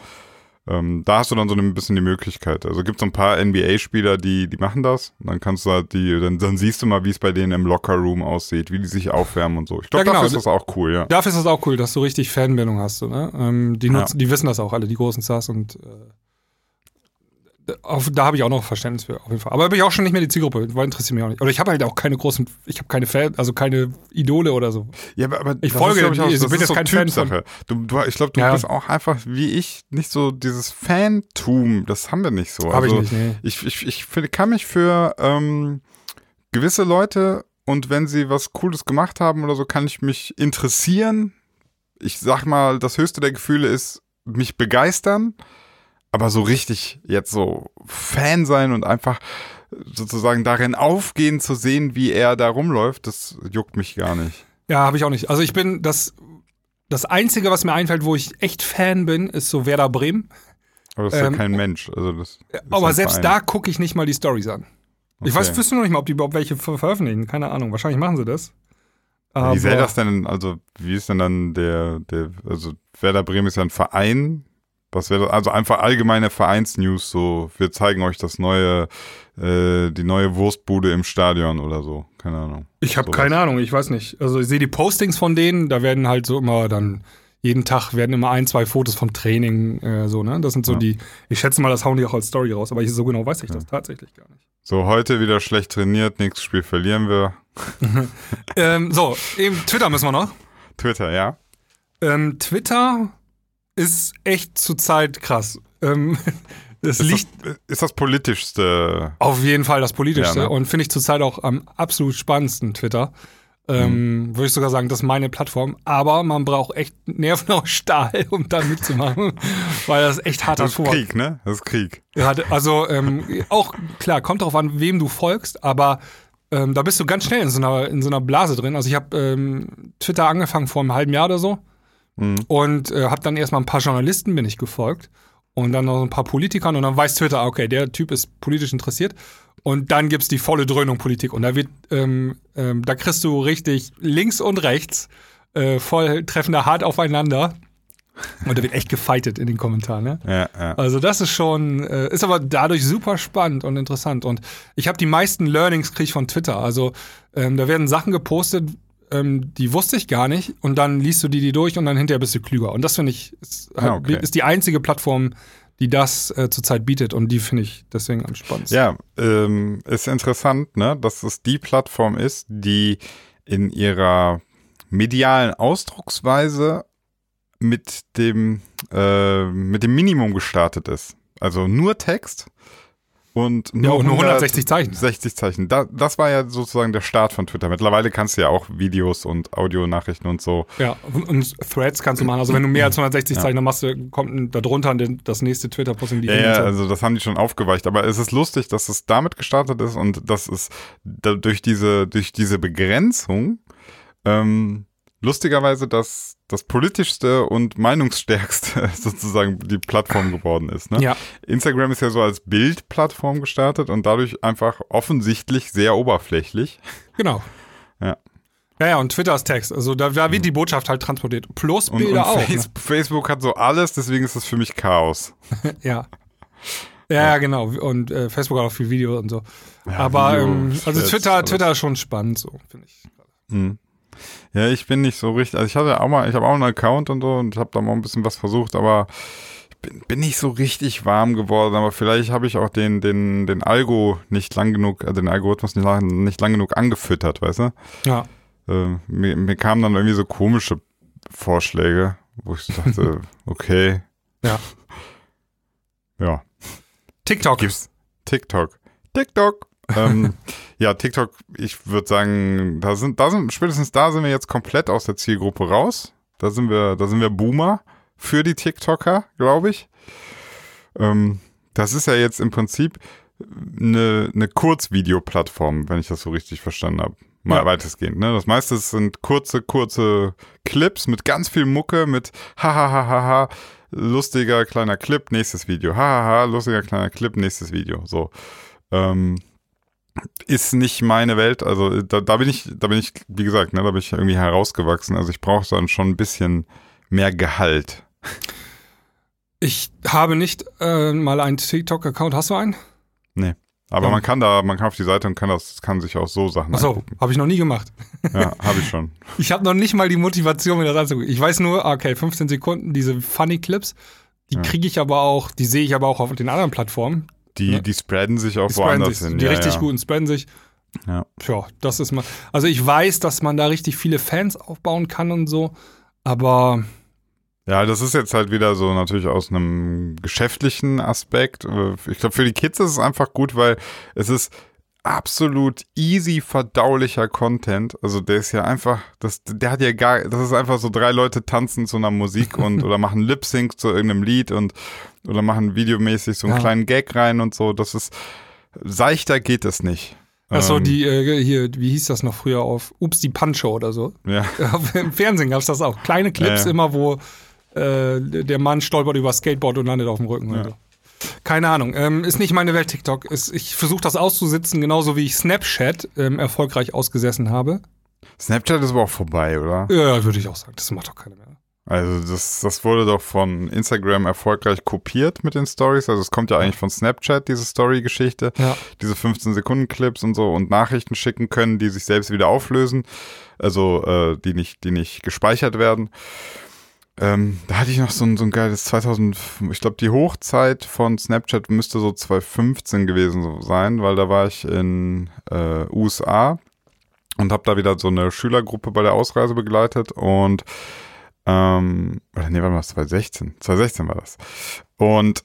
ähm, da hast du dann so ein bisschen die Möglichkeit. Also gibt es so ein paar NBA-Spieler, die, die machen das. Und dann kannst du halt die, dann, dann siehst du mal, wie es bei denen im Lockerroom aussieht, wie die sich aufwärmen und so. Ich glaube, Ja, genau. dafür ist das auch cool, ja. Dafür ist es auch cool, dass du richtig Fanbindung hast. So, ne? ähm, die, Ja. nutzen, die wissen das auch alle, die großen Stars und äh, auf, da habe ich auch noch Verständnis für, auf jeden Fall. Aber bin ich auch schon nicht mehr die Zielgruppe, weil interessiert mich auch nicht. Oder ich habe halt auch keine großen, ich habe keine Fan, also keine Idole oder so. Ja, aber, aber Ich folge, ist, ich, auch, ich bin jetzt so kein Fan von- Typsache. Du, du, ich glaube, du Ja. bist auch einfach wie ich nicht so dieses Fantum. Das haben wir nicht so. Habe also, ich nicht, nee. Ich, ich, ich finde, kann mich für ähm, gewisse Leute und wenn sie was Cooles gemacht haben oder so, kann ich mich interessieren. Ich sag mal, das höchste der Gefühle ist mich begeistern, aber so richtig jetzt so Fan sein und einfach sozusagen darin aufgehen zu sehen, wie er da rumläuft, das juckt mich gar nicht. Ja, habe ich auch nicht. Also ich bin das, das Einzige, was mir einfällt, wo ich echt Fan bin, ist so Werder Bremen. Aber das ist Ähm, ja kein Mensch. Also das Aber selbst Verein. da gucke ich nicht mal die Stories an. Ich Okay. weiß, wüsste noch nicht mal, ob die überhaupt welche ver veröffentlichen. Keine Ahnung. Wahrscheinlich machen sie das. Wie sähe Aber- das denn, also wie ist denn dann der, der, also Werder Bremen ist ja ein Verein. Was wäre das? Also einfach allgemeine Vereinsnews, so, wir zeigen euch das neue, äh, die neue Wurstbude im Stadion oder so. Keine Ahnung. Ich habe keine Ahnung, ich weiß nicht. Also ich sehe die Postings von denen, da werden halt so immer dann, jeden Tag werden immer ein, zwei Fotos vom Training, äh, so, ne? Das sind so Ja. die, ich schätze mal, das hauen die auch als Story raus, aber ich, so genau weiß ich das tatsächlich gar nicht. So, heute wieder schlecht trainiert, nächstes Spiel verlieren wir. Ähm, so, eben Twitter müssen wir noch. Twitter, ja. Ähm, Twitter ist echt zurzeit krass. Ähm, es Ist liegt das, ist das politischste. auf jeden Fall das Politischste Ja, ne? und finde ich zurzeit auch am absolut spannendsten Twitter. Ähm, Mhm. Würde ich sogar sagen, das ist meine Plattform. Aber man braucht echt Nerven aus Stahl, um da mitzumachen, weil das echt harter Das ist Krieg, ne? Das ist Krieg. Ja, also ähm, auch klar, kommt darauf an, wem du folgst, aber ähm, da bist du ganz schnell in so einer, in so einer Blase drin. Also ich habe ähm, Twitter angefangen vor einem halben Jahr oder so Mhm. und äh, habe dann erstmal ein paar Journalisten bin ich gefolgt und dann noch ein paar Politikern und dann weiß Twitter, okay, der Typ ist politisch interessiert und dann gibt's die volle Dröhnung Politik und da wird, ähm, ähm, da kriegst du richtig links und rechts äh, voll treffender hart aufeinander und da wird echt gefightet in den Kommentaren, ne? Ja, ja. Also das ist schon, äh, ist aber dadurch super spannend und interessant. Und ich habe die meisten Learnings krieg ich von Twitter. Also ähm, da werden Sachen gepostet, ähm, die wusste ich gar nicht. Und dann liest du die, die durch und dann hinterher bist du klüger. Und das finde ich, ist, halt, Ah, okay. ist die einzige Plattform, die das äh, zurzeit bietet. Und die finde ich deswegen am spannendsten. Ja, ähm, ist interessant, ne, dass es die Plattform ist, die in ihrer medialen Ausdrucksweise mit dem, äh, mit dem Minimum gestartet ist. Also nur Text und Ja, nur, und nur 160 Zeichen. 60 Zeichen. Da, das war ja sozusagen der Start von Twitter. Mittlerweile kannst du ja auch Videos und Audionachrichten und so. Ja, und, und Threads kannst du machen. Also wenn du mehr als 160 Ja. Zeichen machst, kommt da drunter das nächste Twitter-Posting. die Ja, ja, also das haben die schon aufgeweicht. Aber es ist lustig, dass es damit gestartet ist und dass es da, durch diese, durch diese Begrenzung ähm, lustigerweise das, das politischste und meinungsstärkste sozusagen die Plattform geworden ist. Ne? ja. Instagram ist ja so als Bildplattform gestartet und dadurch einfach offensichtlich sehr oberflächlich. Genau. Ja. Ja, ja, und Twitter ist Text. Also da, da wird die Botschaft halt transportiert. Plus Und, Bilder und auch. Face Facebook hat so alles, deswegen ist das für mich Chaos. Ne? Ja. Ja, ja, genau. Und äh, Facebook hat auch viel Video und so. Aber Video, ähm, also Twitter. Twitter ist schon spannend, so, finde ich. Hm. Ja, ich bin nicht so richtig. Also ich hatte auch mal, ich habe auch einen Account und so und habe da mal ein bisschen was versucht, aber bin, bin nicht so richtig warm geworden. Aber vielleicht habe ich auch den, den, den Algo nicht lang genug, äh, den Algorithmus nicht lang, nicht lang genug angefüttert, weißt du? Ja. Äh, mir, mir kamen dann irgendwie so komische Vorschläge, wo ich dachte, okay. Ja. Ja. TikTok. Gibt's TikTok. TikTok. ähm, ja, TikTok, ich würde sagen, da sind, da sind, spätestens da sind wir jetzt komplett aus der Zielgruppe raus. Da sind wir, da sind wir Boomer für die TikToker, glaube ich. Ähm, das ist ja jetzt im Prinzip eine, eine Kurzvideoplattform, wenn ich das so richtig verstanden habe. Mal Ja. weitestgehend, ne? Das meiste sind kurze, kurze Clips mit ganz viel Mucke, mit hahaha, lustiger kleiner Clip, nächstes Video. Hahaha, lustiger kleiner Clip, nächstes Video. So. Ähm, ist nicht meine Welt. Also da, da bin ich, da bin ich, wie gesagt, ne, da bin ich irgendwie herausgewachsen. Also ich brauche dann schon ein bisschen mehr Gehalt. Ich habe nicht äh, mal einen TikTok-Account. Hast du einen? Nee. Aber Ja. man kann da, man kann auf die Seite und kann das, kann sich auch so Sachen Achso, habe ich noch nie gemacht. Ja, habe ich schon. Ich habe noch nicht mal die Motivation, mir das anzugucken. Ich weiß nur, okay, 15 Sekunden, diese Funny Clips, die Ja. kriege ich aber auch, die sehe ich aber auch auf den anderen Plattformen. Die, Ne? die spreaden sich auch Die woanders sich, hin. die ja, richtig ja. guten spreaden sich. Ja. Tja, das ist mal. Also ich weiß, dass man da richtig viele Fans aufbauen kann und so, aber Ja, das ist jetzt halt wieder so natürlich aus einem geschäftlichen Aspekt. Äh, Ich glaube, für die Kids ist es einfach gut, weil es ist absolut easy verdaulicher Content. Also der ist ja einfach, das, der hat ja gar, das ist einfach so drei Leute tanzen zu einer Musik und oder machen Lip Sync zu irgendeinem Lied und oder machen videomäßig so einen Ja. kleinen Gag rein und so. Das ist seichter geht es nicht. Achso, Ähm, die, äh, hier, wie hieß das noch früher auf Ups, die Pancho oder so. Ja, Im Fernsehen gab es das auch. Kleine Clips Ja, ja. immer, wo äh, der Mann stolpert über das Skateboard und landet auf dem Rücken. Ja. Und so. Keine Ahnung. Ähm, ist nicht meine Welt TikTok. Ist, ich versuche das auszusitzen, genauso wie ich Snapchat ähm, erfolgreich ausgesessen habe. Snapchat ist aber auch vorbei, oder? Ja, würde ich auch sagen. Das macht doch keiner mehr. Also das, das wurde doch von Instagram erfolgreich kopiert mit den Stories. Also es kommt ja eigentlich von Snapchat, diese Story-Geschichte. Ja. Diese 15-Sekunden-Clips und so und Nachrichten schicken können, die sich selbst wieder auflösen. Also äh, die, nicht, die nicht gespeichert werden. Ähm, da hatte ich noch so ein, so ein geiles 2000, ich glaube die Hochzeit von Snapchat müsste so 2015 gewesen sein, weil da war ich in äh, USA und habe da wieder so eine Schülergruppe bei der Ausreise begleitet und ähm, oder nee, warte mal, 2016. 2016 war das. Und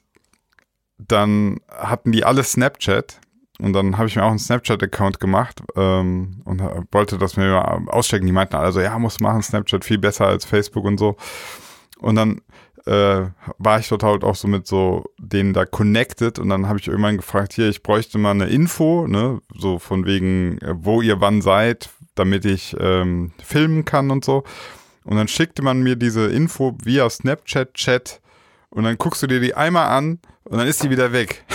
dann hatten die alle Snapchat und dann habe ich mir auch einen Snapchat-Account gemacht ähm, und wollte das mir mal auschecken. Die meinten alle so, ja, muss machen, Snapchat viel besser als Facebook und so. Und dann äh, war ich dort halt auch so mit so denen da connected und dann habe ich irgendwann gefragt, hier, ich bräuchte mal eine Info, ne, so von wegen, äh, wo ihr wann seid, damit ich ähm, filmen kann und so. Und dann schickte man mir diese Info via Snapchat-Chat und dann guckst du dir die einmal an und dann ist die wieder weg.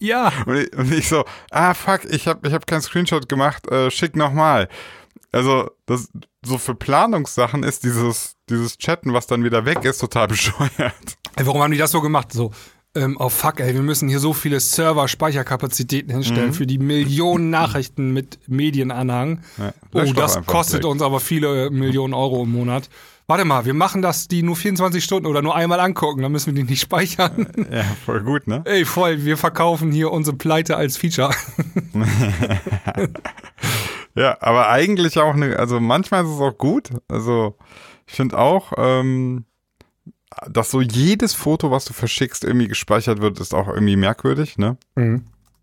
Ja. Und ich, und ich so, ah fuck, ich habe ich hab keinen Screenshot gemacht, äh, schick nochmal. Also das so für Planungssachen ist dieses, dieses Chatten, was dann wieder weg ist, total bescheuert. Ey, warum haben die das so gemacht? So, ähm, oh fuck, ey, wir müssen hier so viele Server-Speicherkapazitäten hinstellen für die Millionen Nachrichten mit Medienanhang. Ja, oh, das kostet direkt. uns aber viele Millionen Euro im Monat. Warte mal, wir machen das, die nur 24 Stunden oder nur einmal angucken, dann müssen wir die nicht speichern. Ja, voll gut, ne? Ey, voll, wir verkaufen hier unsere Pleite als Feature. Ja, aber eigentlich auch eine, also manchmal ist es auch gut. Also ich finde auch, ähm, dass so jedes Foto, was du verschickst, irgendwie gespeichert wird, ist auch irgendwie merkwürdig, ne?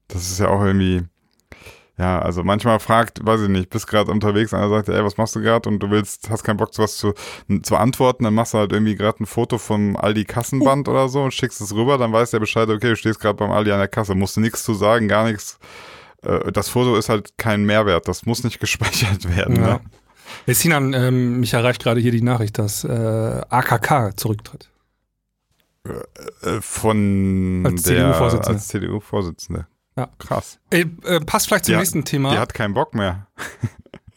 Das ist ja auch irgendwie, ja, also manchmal fragt, weiß ich nicht, bist gerade unterwegs, einer sagt, ey, was machst du gerade und du willst, hast keinen Bock, zu was zu, zu antworten, dann machst du halt irgendwie gerade ein Foto vom Aldi Kassenband oder so und schickst es rüber, dann weiß der Bescheid, okay, du stehst gerade beim Aldi an der Kasse, musst du nichts zu sagen, gar nichts. Äh, Das Foto ist halt kein Mehrwert, das muss nicht gespeichert werden. Ja. Ne? Hey, Sinan, ähm, mich erreicht gerade hier die Nachricht, dass äh, AKK zurücktritt. Äh, Von Als CDU-Vorsitzende. als CDU-Vorsitzende. Ja. Krass. Ey, äh, passt vielleicht zum Die hat- nächsten Thema. Die hat keinen Bock mehr.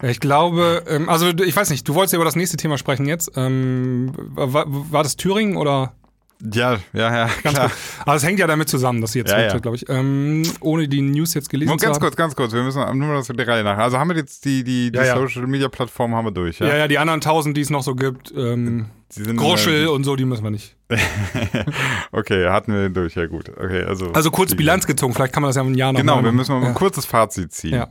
Ich glaube, ähm, also ich weiß nicht, du wolltest ja über das nächste Thema sprechen jetzt. Ähm, war, war das Thüringen oder? Ja, ja, ja. Ganz klar. kurz. Aber es hängt ja damit zusammen, dass sie jetzt Ja, ja, glaube ich. Ähm, ohne die News jetzt gelesen Nur zu ganz haben. kurz, ganz kurz. Wir müssen nur das der Reihe nach. Also haben wir jetzt die, die, die Ja. Social Media Plattform haben wir durch, ja? Ja, ja, die anderen tausend, die es noch so gibt, ähm, sind, Groschel äh, und so, die müssen wir nicht. okay, hatten wir durch, ja gut. Okay, also. Also kurz Bilanz gezogen, vielleicht kann man das ja einem Jahr noch Genau, machen. wir müssen mal ein kurzes Fazit ziehen. Ja,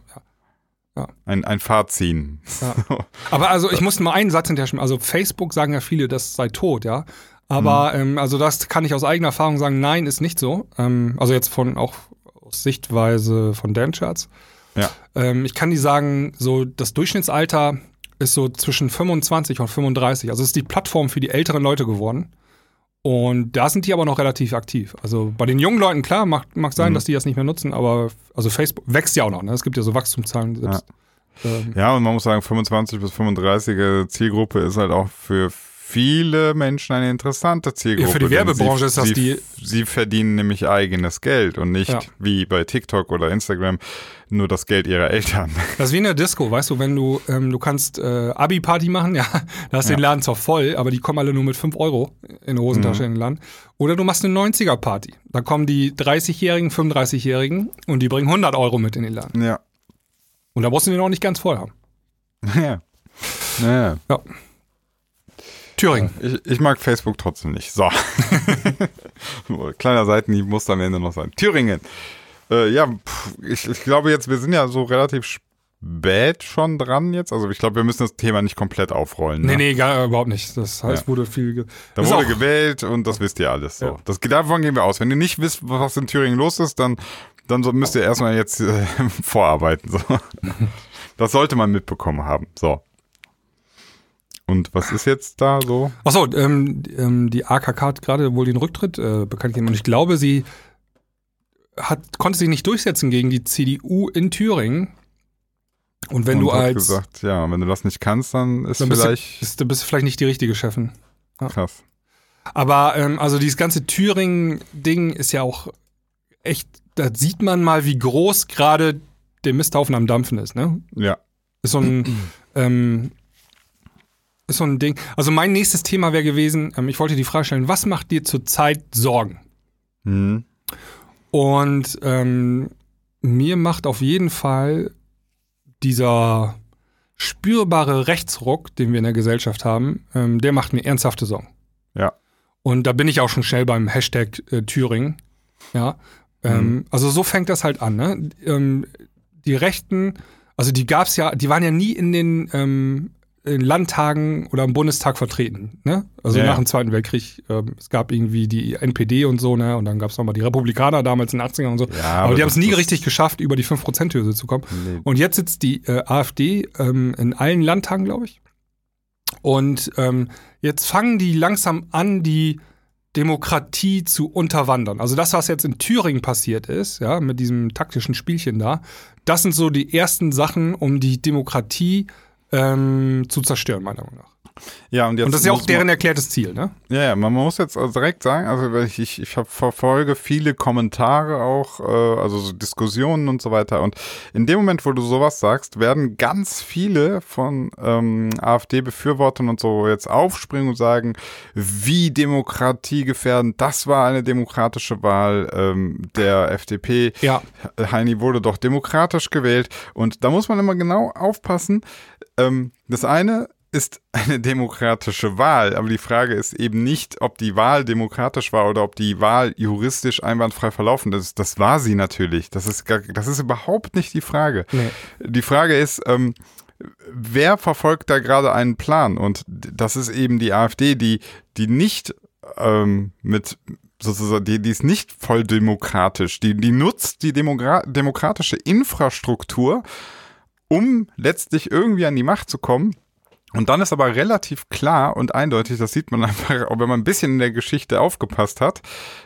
ja. Ein, ein Fazit. Ja. Aber also ich muss mal einen Satz hinterher schreiben. Also Facebook sagen ja viele, das sei tot, ja. Aber Mhm. ähm, also das kann ich aus eigener Erfahrung sagen, nein, ist nicht so. Ähm, also jetzt von auch aus Sichtweise von Dan Charts. Ja. Ähm, ich kann die sagen, so das Durchschnittsalter ist so zwischen 25 und 35. Also es ist die Plattform für die älteren Leute geworden. Und da sind die aber noch relativ aktiv. Also bei den jungen Leuten, klar, mag, mag sein, Mhm. dass die das nicht mehr nutzen, aber also Facebook wächst ja auch noch. Ne? Es gibt ja so Wachstumszahlen. Selbst, ähm, Ja, und man muss sagen, 25 bis 35er Zielgruppe ist halt auch für viele Menschen eine interessante Zielgruppe. Ja, für die Werbebranche sie, ist das sie, die- Sie verdienen nämlich eigenes Geld und nicht Ja. wie bei TikTok oder Instagram nur das Geld ihrer Eltern. Das ist wie in der Disco, weißt du, wenn du, ähm, du kannst äh, Abi-Party machen, ja, da hast du den Laden zwar voll, aber die kommen alle nur mit 5 Euro in der Hosentasche in den Laden. Oder du machst eine 90er-Party. Da kommen die 30-Jährigen, 35-Jährigen und die bringen 100 Euro mit in den Laden. Ja. Und da musst du den auch nicht ganz voll haben. Ja. ja. Ja. Thüringen. Ich, ich mag Facebook trotzdem nicht. So. Kleiner Seitenhieb muss am Ende noch sein. Thüringen. Äh, ja, pff, ich, ich glaube jetzt, wir sind ja so relativ spät schon dran jetzt. Also ich glaube, wir müssen das Thema nicht komplett aufrollen. Nee, ne? nee, gar, überhaupt nicht. Das heißt, Ja. wurde viel. Ge Da wurde gewählt und das wisst ihr alles. So. Ja. Das, davon gehen wir aus. Wenn ihr nicht wisst, was in Thüringen los ist, dann, dann müsst ihr erstmal jetzt äh, vorarbeiten. So. Das sollte man mitbekommen haben. So. Und was ist jetzt da so? Achso, ähm, ähm, die AKK hat gerade wohl den Rücktritt äh, bekannt gegeben und ich glaube, sie hat, konnte sich nicht durchsetzen gegen die CDU in Thüringen. Und wenn und du als gesagt, ja, wenn du das nicht kannst, dann ist dann bist du, vielleicht bist, du bist vielleicht nicht die richtige Chefin. krass. Aber ähm, also dieses ganze Thüringen-Ding ist ja auch echt, da sieht man mal, wie groß gerade der Misthaufen am Dampfen ist, ne? Ja. Ist so ein, ähm, ist so ein Ding. Also mein nächstes Thema wäre gewesen, ähm, ich wollte die Frage stellen, was macht dir zurzeit Sorgen? Mhm. Und ähm, mir macht auf jeden Fall dieser spürbare Rechtsruck, den wir in der Gesellschaft haben, ähm, der macht mir ernsthafte Sorgen. Ja. Und da bin ich auch schon schnell beim Hashtag äh, Thüringen. Ja. Ähm, Also so fängt das halt an. Ne? Ähm, die Rechten, also die gab's ja, die waren ja nie in den ähm, in Landtagen oder im Bundestag vertreten. Ne? Also Ja, nach dem Zweiten Weltkrieg, ähm, es gab irgendwie die NPD und so, ne? Und dann gab's noch nochmal die Republikaner damals in den 80ern und so. Ja, aber, aber die haben es nie richtig geschafft, über die 5%-Hürde zu kommen. Nee. Und jetzt sitzt die äh, AfD ähm, in allen Landtagen, glaube ich. Und ähm, jetzt fangen die langsam an, die Demokratie zu unterwandern. Also das, was jetzt in Thüringen passiert ist, ja, mit diesem taktischen Spielchen da, das sind so die ersten Sachen, um die Demokratie ähm, zu zerstören, meiner Meinung nach. Ja, und jetzt Und das ist ja auch deren erklärtes Ziel, ne? Ja, ja, man muss jetzt also direkt sagen, also ich, ich, ich verfolge viele Kommentare auch, äh, also so Diskussionen und so weiter. Und in dem Moment, wo du sowas sagst, werden ganz viele von ähm, AfD-Befürwortern und so jetzt aufspringen und sagen, wie demokratiegefährdend, das war eine demokratische Wahl ähm, der FDP. Ja. Heini wurde doch demokratisch gewählt. Und da muss man immer genau aufpassen. Ähm, das eine ist eine demokratische Wahl, aber die Frage ist eben nicht, ob die Wahl demokratisch war oder ob die Wahl juristisch einwandfrei verlaufen ist. Das war sie natürlich. Das ist, gar, das ist überhaupt nicht die Frage. Nee. Die Frage ist, ähm, wer verfolgt da gerade einen Plan? Und das ist eben die AfD, die, die nicht ähm, mit sozusagen, die, die ist nicht voll demokratisch. Die, die nutzt die Demogra demokratische Infrastruktur, um letztlich irgendwie an die Macht zu kommen. Und dann ist aber relativ klar und eindeutig, das sieht man einfach, auch wenn man ein bisschen in der Geschichte aufgepasst hat,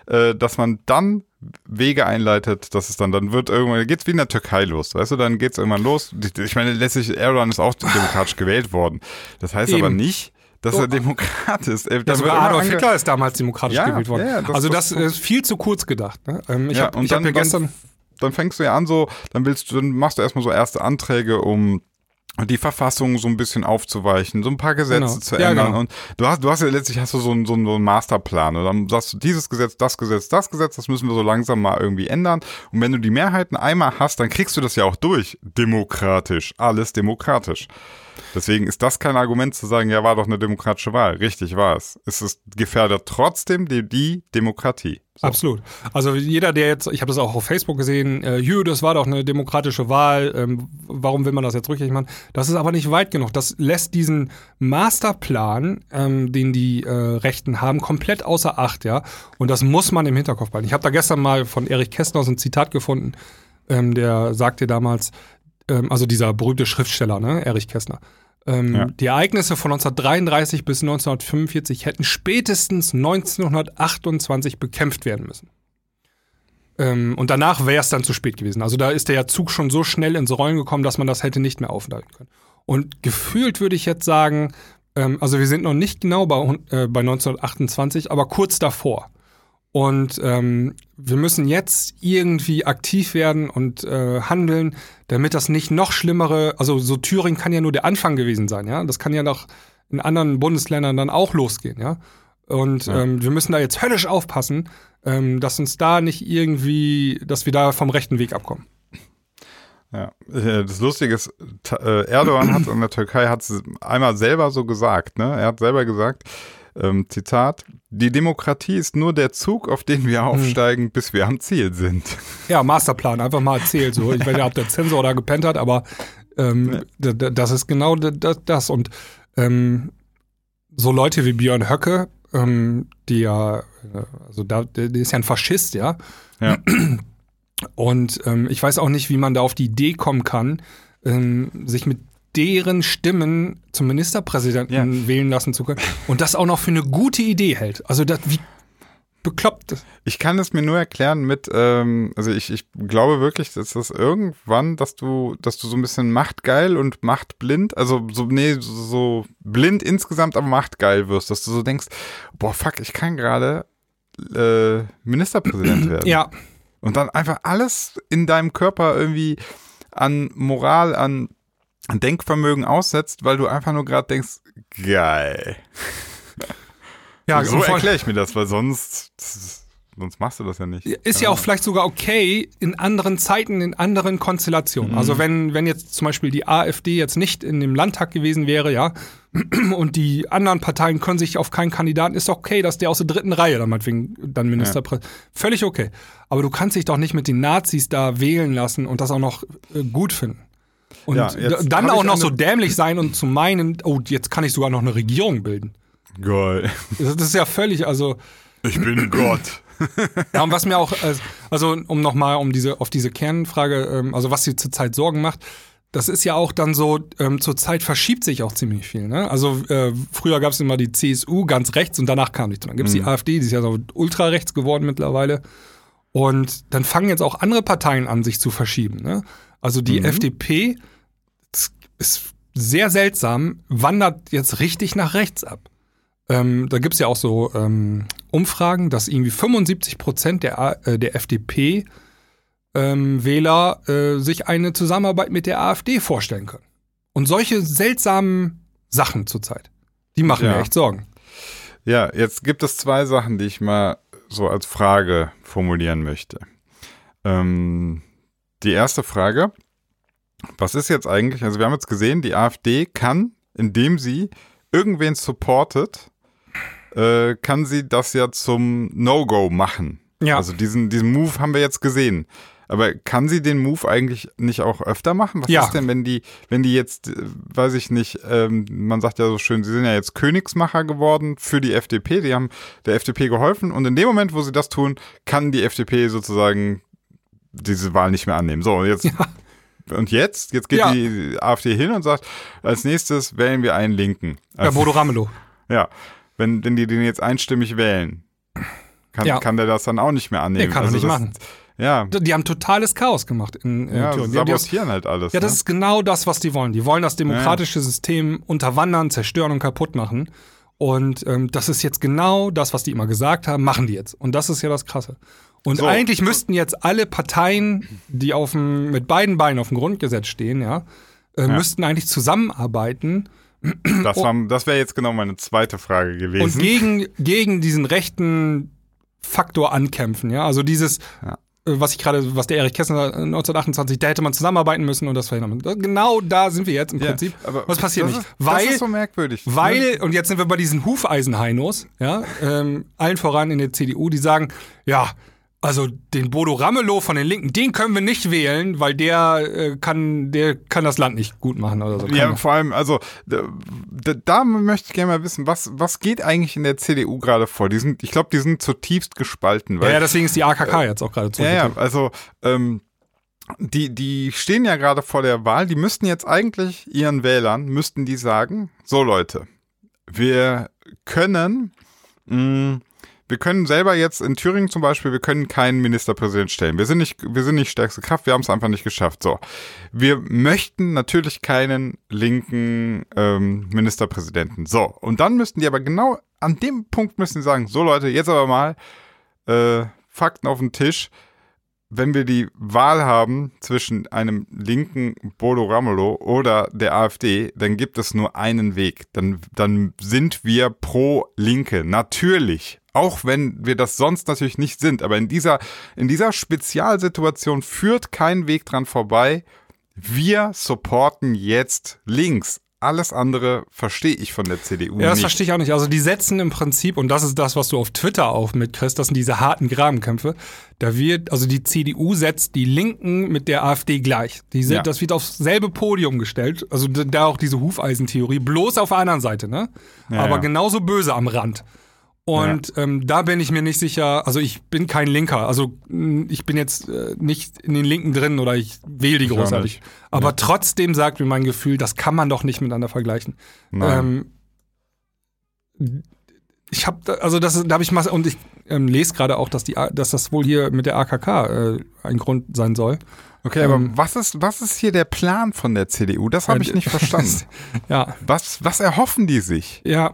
äh, dass man dann Wege einleitet, dass es dann, dann wird irgendwann, geht's wie in der Türkei los, weißt du, dann geht's irgendwann los. Ich meine, letztlich, Erdogan ist auch demokratisch gewählt worden. Das heißt aber Eben. nicht, dass er Demokrat ist. Er- Ja, sogar Adolf Hitler ist damals demokratisch Ja, gewählt worden. ja, das- also das- ist viel zu kurz gedacht. Ne? Ähm, ich Ja, habe hab ja gestern... dann fängst du ja an so, dann willst du, dann machst du erstmal so erste Anträge, um die Verfassung so ein bisschen aufzuweichen, so ein paar Gesetze Genau. zu Ja, ändern. genau. Und du hast, du hast ja letztlich hast du so einen, so einen, so einen Masterplan. Und dann sagst du, dieses Gesetz, das Gesetz, das Gesetz, das müssen wir so langsam mal irgendwie ändern. Und wenn du die Mehrheiten einmal hast, dann kriegst du das ja auch durch. Demokratisch. Alles demokratisch. Deswegen ist das kein Argument zu sagen, ja, war doch eine demokratische Wahl. Richtig war es. Es ist gefährdet trotzdem die, die Demokratie. So. Absolut. Also jeder, der jetzt, ich habe das auch auf Facebook gesehen, äh, Jö, das war doch eine demokratische Wahl, ähm, warum will man das jetzt rückgängig machen? Das ist aber nicht weit genug. Das lässt diesen Masterplan, ähm, den die äh, Rechten haben, komplett außer Acht, ja. Und das muss man im Hinterkopf behalten. Ich habe da gestern mal von Erich Kästner so ein Zitat gefunden, ähm, der sagte damals, ähm, also dieser berühmte Schriftsteller, ne, Erich Kästner. Ähm, Ja. Die Ereignisse von 1933 bis 1945 hätten spätestens 1928 bekämpft werden müssen. Ähm, und danach wäre es dann zu spät gewesen. Also da ist der Zug schon so schnell ins Rollen gekommen, dass man das hätte nicht mehr aufhalten können. Und gefühlt würde ich jetzt sagen, ähm, also wir sind noch nicht genau bei, äh, bei 1928, aber kurz davor. Und ähm, wir müssen jetzt irgendwie aktiv werden und äh, handeln, damit das nicht noch schlimmere, also so Thüringen kann ja nur der Anfang gewesen sein, ja. Das kann ja noch in anderen Bundesländern dann auch losgehen, ja. Und Ja. ähm, wir müssen da jetzt höllisch aufpassen, ähm, dass uns da nicht irgendwie, dass wir da vom rechten Weg abkommen. Ja, äh, das Lustige ist, äh, Erdogan hat in der Türkei hat es einmal selber so gesagt, ne? Er hat selber gesagt, ähm, Zitat, die Demokratie ist nur der Zug, auf den wir aufsteigen, bis wir am Ziel sind. Ja, Masterplan, einfach mal erzählt so. Ich weiß ja, ob der Zensor da gepennt hat, aber ähm, d- das ist genau das. Und ähm, so Leute wie Björn Höcke, ähm, die ja, äh, also da, der der ist ja ein Faschist, ja. Ja. Und ähm, ich weiß auch nicht, wie man da auf die Idee kommen kann, ähm, sich mit deren Stimmen zum Ministerpräsidenten Ja. wählen lassen zu können und das auch noch für eine gute Idee hält. Also das, wie bekloppt. Ich kann es mir nur erklären mit, ähm, also ich, ich glaube wirklich, dass das irgendwann, dass du, dass du so ein bisschen machtgeil und machtblind, also so, nee, so, so blind insgesamt, aber machtgeil wirst, dass du so denkst, boah, fuck, ich kann gerade äh, Ministerpräsident werden. Ja, Und dann einfach alles in deinem Körper irgendwie an Moral, an Denkvermögen aussetzt, weil du einfach nur gerade denkst, geil. ja, so erkläre ich mir das, weil sonst, sonst machst du das ja nicht. Ist ja auch vielleicht sogar okay in anderen Zeiten, in anderen Konstellationen. Also wenn, wenn jetzt zum Beispiel die AfD jetzt nicht in dem Landtag gewesen wäre, ja, und die anderen Parteien können sich auf keinen Kandidaten, ist doch okay, dass der aus der dritten Reihe dann meinetwegen dann Ministerpräsident. Völlig okay. Aber du kannst dich doch nicht mit den Nazis da wählen lassen und das auch noch äh, gut finden. Und Ja, dann auch noch so dämlich sein und zu meinen, oh, jetzt kann ich sogar noch eine Regierung bilden. Geil. Das, ist ja völlig, also. Ich bin Gott. Ja, und was mir auch, äh, also um nochmal um diese, auf diese Kernfrage, ähm, also was sie zurzeit Sorgen macht, das ist ja auch dann so, ähm, zurzeit verschiebt sich auch ziemlich viel. Ne? Also äh, früher gab es immer die CSU ganz rechts und danach kam nichts. Und dann gibt es die AfD, die ist ja so ultrarechts geworden mittlerweile. Und dann fangen jetzt auch andere Parteien an, sich zu verschieben. Ne? Also die FDP das ist sehr seltsam, wandert jetzt richtig nach rechts ab. Ähm, da gibt es ja auch so ähm, Umfragen, dass irgendwie 75 Prozent der, äh, der FDP-Wähler äh, sich eine Zusammenarbeit mit der AfD vorstellen können. Und solche seltsamen Sachen zurzeit, die machen Ja. mir echt Sorgen. Ja, jetzt gibt es zwei Sachen, die ich mal so als Frage formulieren möchte. Ähm, die erste Frage, was ist jetzt eigentlich, also wir haben jetzt gesehen, die AfD kann, indem sie irgendwen supportet, äh, kann sie das ja zum No-Go machen. Ja. Also diesen, diesen Move haben wir jetzt gesehen. Aber kann sie den Move eigentlich nicht auch öfter machen? Was Ja. ist denn, wenn die, wenn die jetzt, äh, weiß ich nicht, ähm, man sagt ja so schön, sie sind ja jetzt Königsmacher geworden für die FDP, die haben der FDP geholfen und in dem Moment, wo sie das tun, kann die FDP sozusagen diese Wahl nicht mehr annehmen. So, und jetzt, und jetzt, jetzt geht Ja. die AfD hin und sagt, als nächstes wählen wir einen Linken. Ja, Also, Bodo Ramelow. ja, wenn, wenn die den jetzt einstimmig wählen, kann, Ja. kann der das dann auch nicht mehr annehmen. Nee, kann er nicht das, machen. Ja, Die haben totales Chaos gemacht in, in ja Thüringen. Sabotieren halt alles. Ja, das ne? ist genau das, was die wollen. Die wollen das demokratische System unterwandern, zerstören und kaputt machen. Und ähm, das ist jetzt genau das, was die immer gesagt haben, machen die jetzt. Und das ist ja das Krasse. Und So. eigentlich müssten jetzt alle Parteien, die auf dem, mit beiden Beinen auf dem Grundgesetz stehen, ja, äh, müssten eigentlich zusammenarbeiten Das, war- das wäre jetzt genau meine zweite Frage und gewesen. gegen, gegen diesen rechten Faktor ankämpfen. Ja, also dieses, Ja. Äh, was ich gerade, was der Erich Kästner 1928, da hätte man zusammenarbeiten müssen und das verhindern müssen. Genau da sind wir jetzt im Ja, Prinzip. aber was passiert das nicht? Ist, weil, das ist so merkwürdig. ne? weil, und jetzt sind wir bei diesen Hufeisenheinos, ja, ähm, allen voran in der CDU, die sagen, ja, also den Bodo Ramelow von den Linken, den können wir nicht wählen, weil der äh, kann, der kann das Land nicht gut machen oder so. Ja, vor allem, also da, da, möchte ich gerne mal wissen, was, was geht eigentlich in der CDU gerade vor? Die sind, ich glaube, die sind zutiefst gespalten. ja, Weil, ja, deswegen ist die AKK jetzt auch gerade ja, ja, zurückgetreten. also ähm, die, die stehen ja gerade vor der Wahl, die müssten jetzt eigentlich ihren Wählern, müssten die sagen, so Leute, wir können, mh, wir können selber jetzt in Thüringen zum Beispiel, wir können keinen Ministerpräsident stellen. Wir sind nicht, wir sind nicht stärkste Kraft, wir haben es einfach nicht geschafft. So, wir möchten natürlich keinen linken ähm, Ministerpräsidenten. So, und dann müssten die aber genau an dem Punkt müssen die sagen, so Leute, jetzt aber mal äh, Fakten auf den Tisch wenn wir die Wahl haben zwischen einem linken Bodo Ramelow oder der AfD, dann gibt es nur einen Weg. Dann, dann sind wir pro Linke. Natürlich. Auch wenn wir das sonst natürlich nicht sind. Aber in dieser, in dieser Spezialsituation führt kein Weg dran vorbei. Wir supporten jetzt links. Alles andere verstehe ich von der CDU Ja, das nicht. verstehe ich auch nicht. Also die setzen im Prinzip, und das ist das, was du auf Twitter auch mitkriegst, das sind diese harten Grabenkämpfe. Da wird, also die CDU setzt die Linken mit der AfD gleich. Die sind, Ja. Das wird aufs selbe Podium gestellt. Also da auch diese Hufeisentheorie, bloß auf der anderen Seite, ne? Ja, Aber ja. genauso böse am Rand. Und ähm, da bin ich mir nicht sicher, also ich bin kein Linker, also mh, ich bin jetzt äh, nicht in den Linken drin oder ich wähle die Ich großartig. Aber trotzdem sagt mir mein Gefühl, das kann man doch nicht miteinander vergleichen. Nein. Ähm, ich habe also das ist- da habe ich mal und ich ähm, lese gerade auch, dass die dass das wohl hier mit der AKK äh, ein Grund sein soll. Okay, aber ähm, was ist, was ist hier der Plan von der CDU? Das habe ich nicht verstanden. Ja, Was, was erhoffen die sich? ja.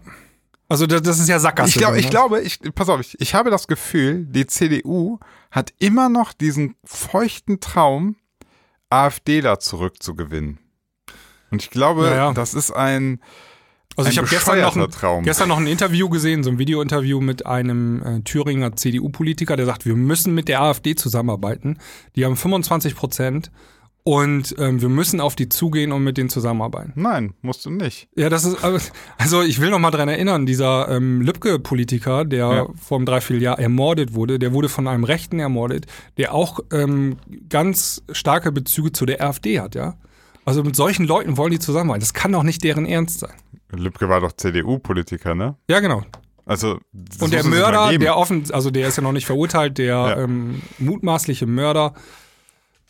Also das, das ist ja Sackgasse. Ich, glaub, drin, ich ne? glaube, ich, pass auf, ich, ich habe das Gefühl, die CDU hat immer noch diesen feuchten Traum, AfDler zurückzugewinnen. Und ich glaube, Ja, ja. das ist ein, Also ein ich habe gestern noch, ein, Traum. gestern noch ein Interview gesehen, so ein Videointerview mit einem äh, Thüringer CDU-Politiker, der sagt, wir müssen mit der AfD zusammenarbeiten. Die haben 25 Prozent und ähm, wir müssen auf die zugehen und mit denen zusammenarbeiten. Nein, musst du nicht. Ja, das ist, also ich will noch mal dran erinnern, dieser ähm, Lübcke-Politiker, der Ja. vor einem Dreivierteljahr ermordet wurde, der wurde von einem Rechten ermordet, der auch ähm, ganz starke Bezüge zu der AfD hat, ja. Also mit solchen Leuten wollen die zusammenarbeiten. Das kann doch nicht deren Ernst sein. Lübcke war doch CDU-Politiker, ne? Ja, genau. Also, Und der Mörder, der offen, also der ist ja noch nicht verurteilt, der Ja. ähm, mutmaßliche Mörder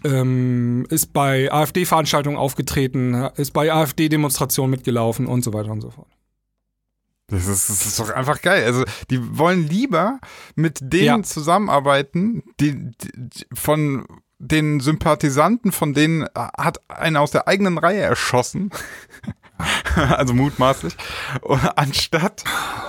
ähm, ist bei AfD-Veranstaltungen aufgetreten, ist bei AfD-Demonstrationen mitgelaufen und so weiter und so fort. Das ist, das ist doch einfach geil. Also, die wollen lieber mit denen Ja. zusammenarbeiten, die, die von den Sympathisanten, von denen hat einer aus der eigenen Reihe erschossen. also mutmaßlich. Anstatt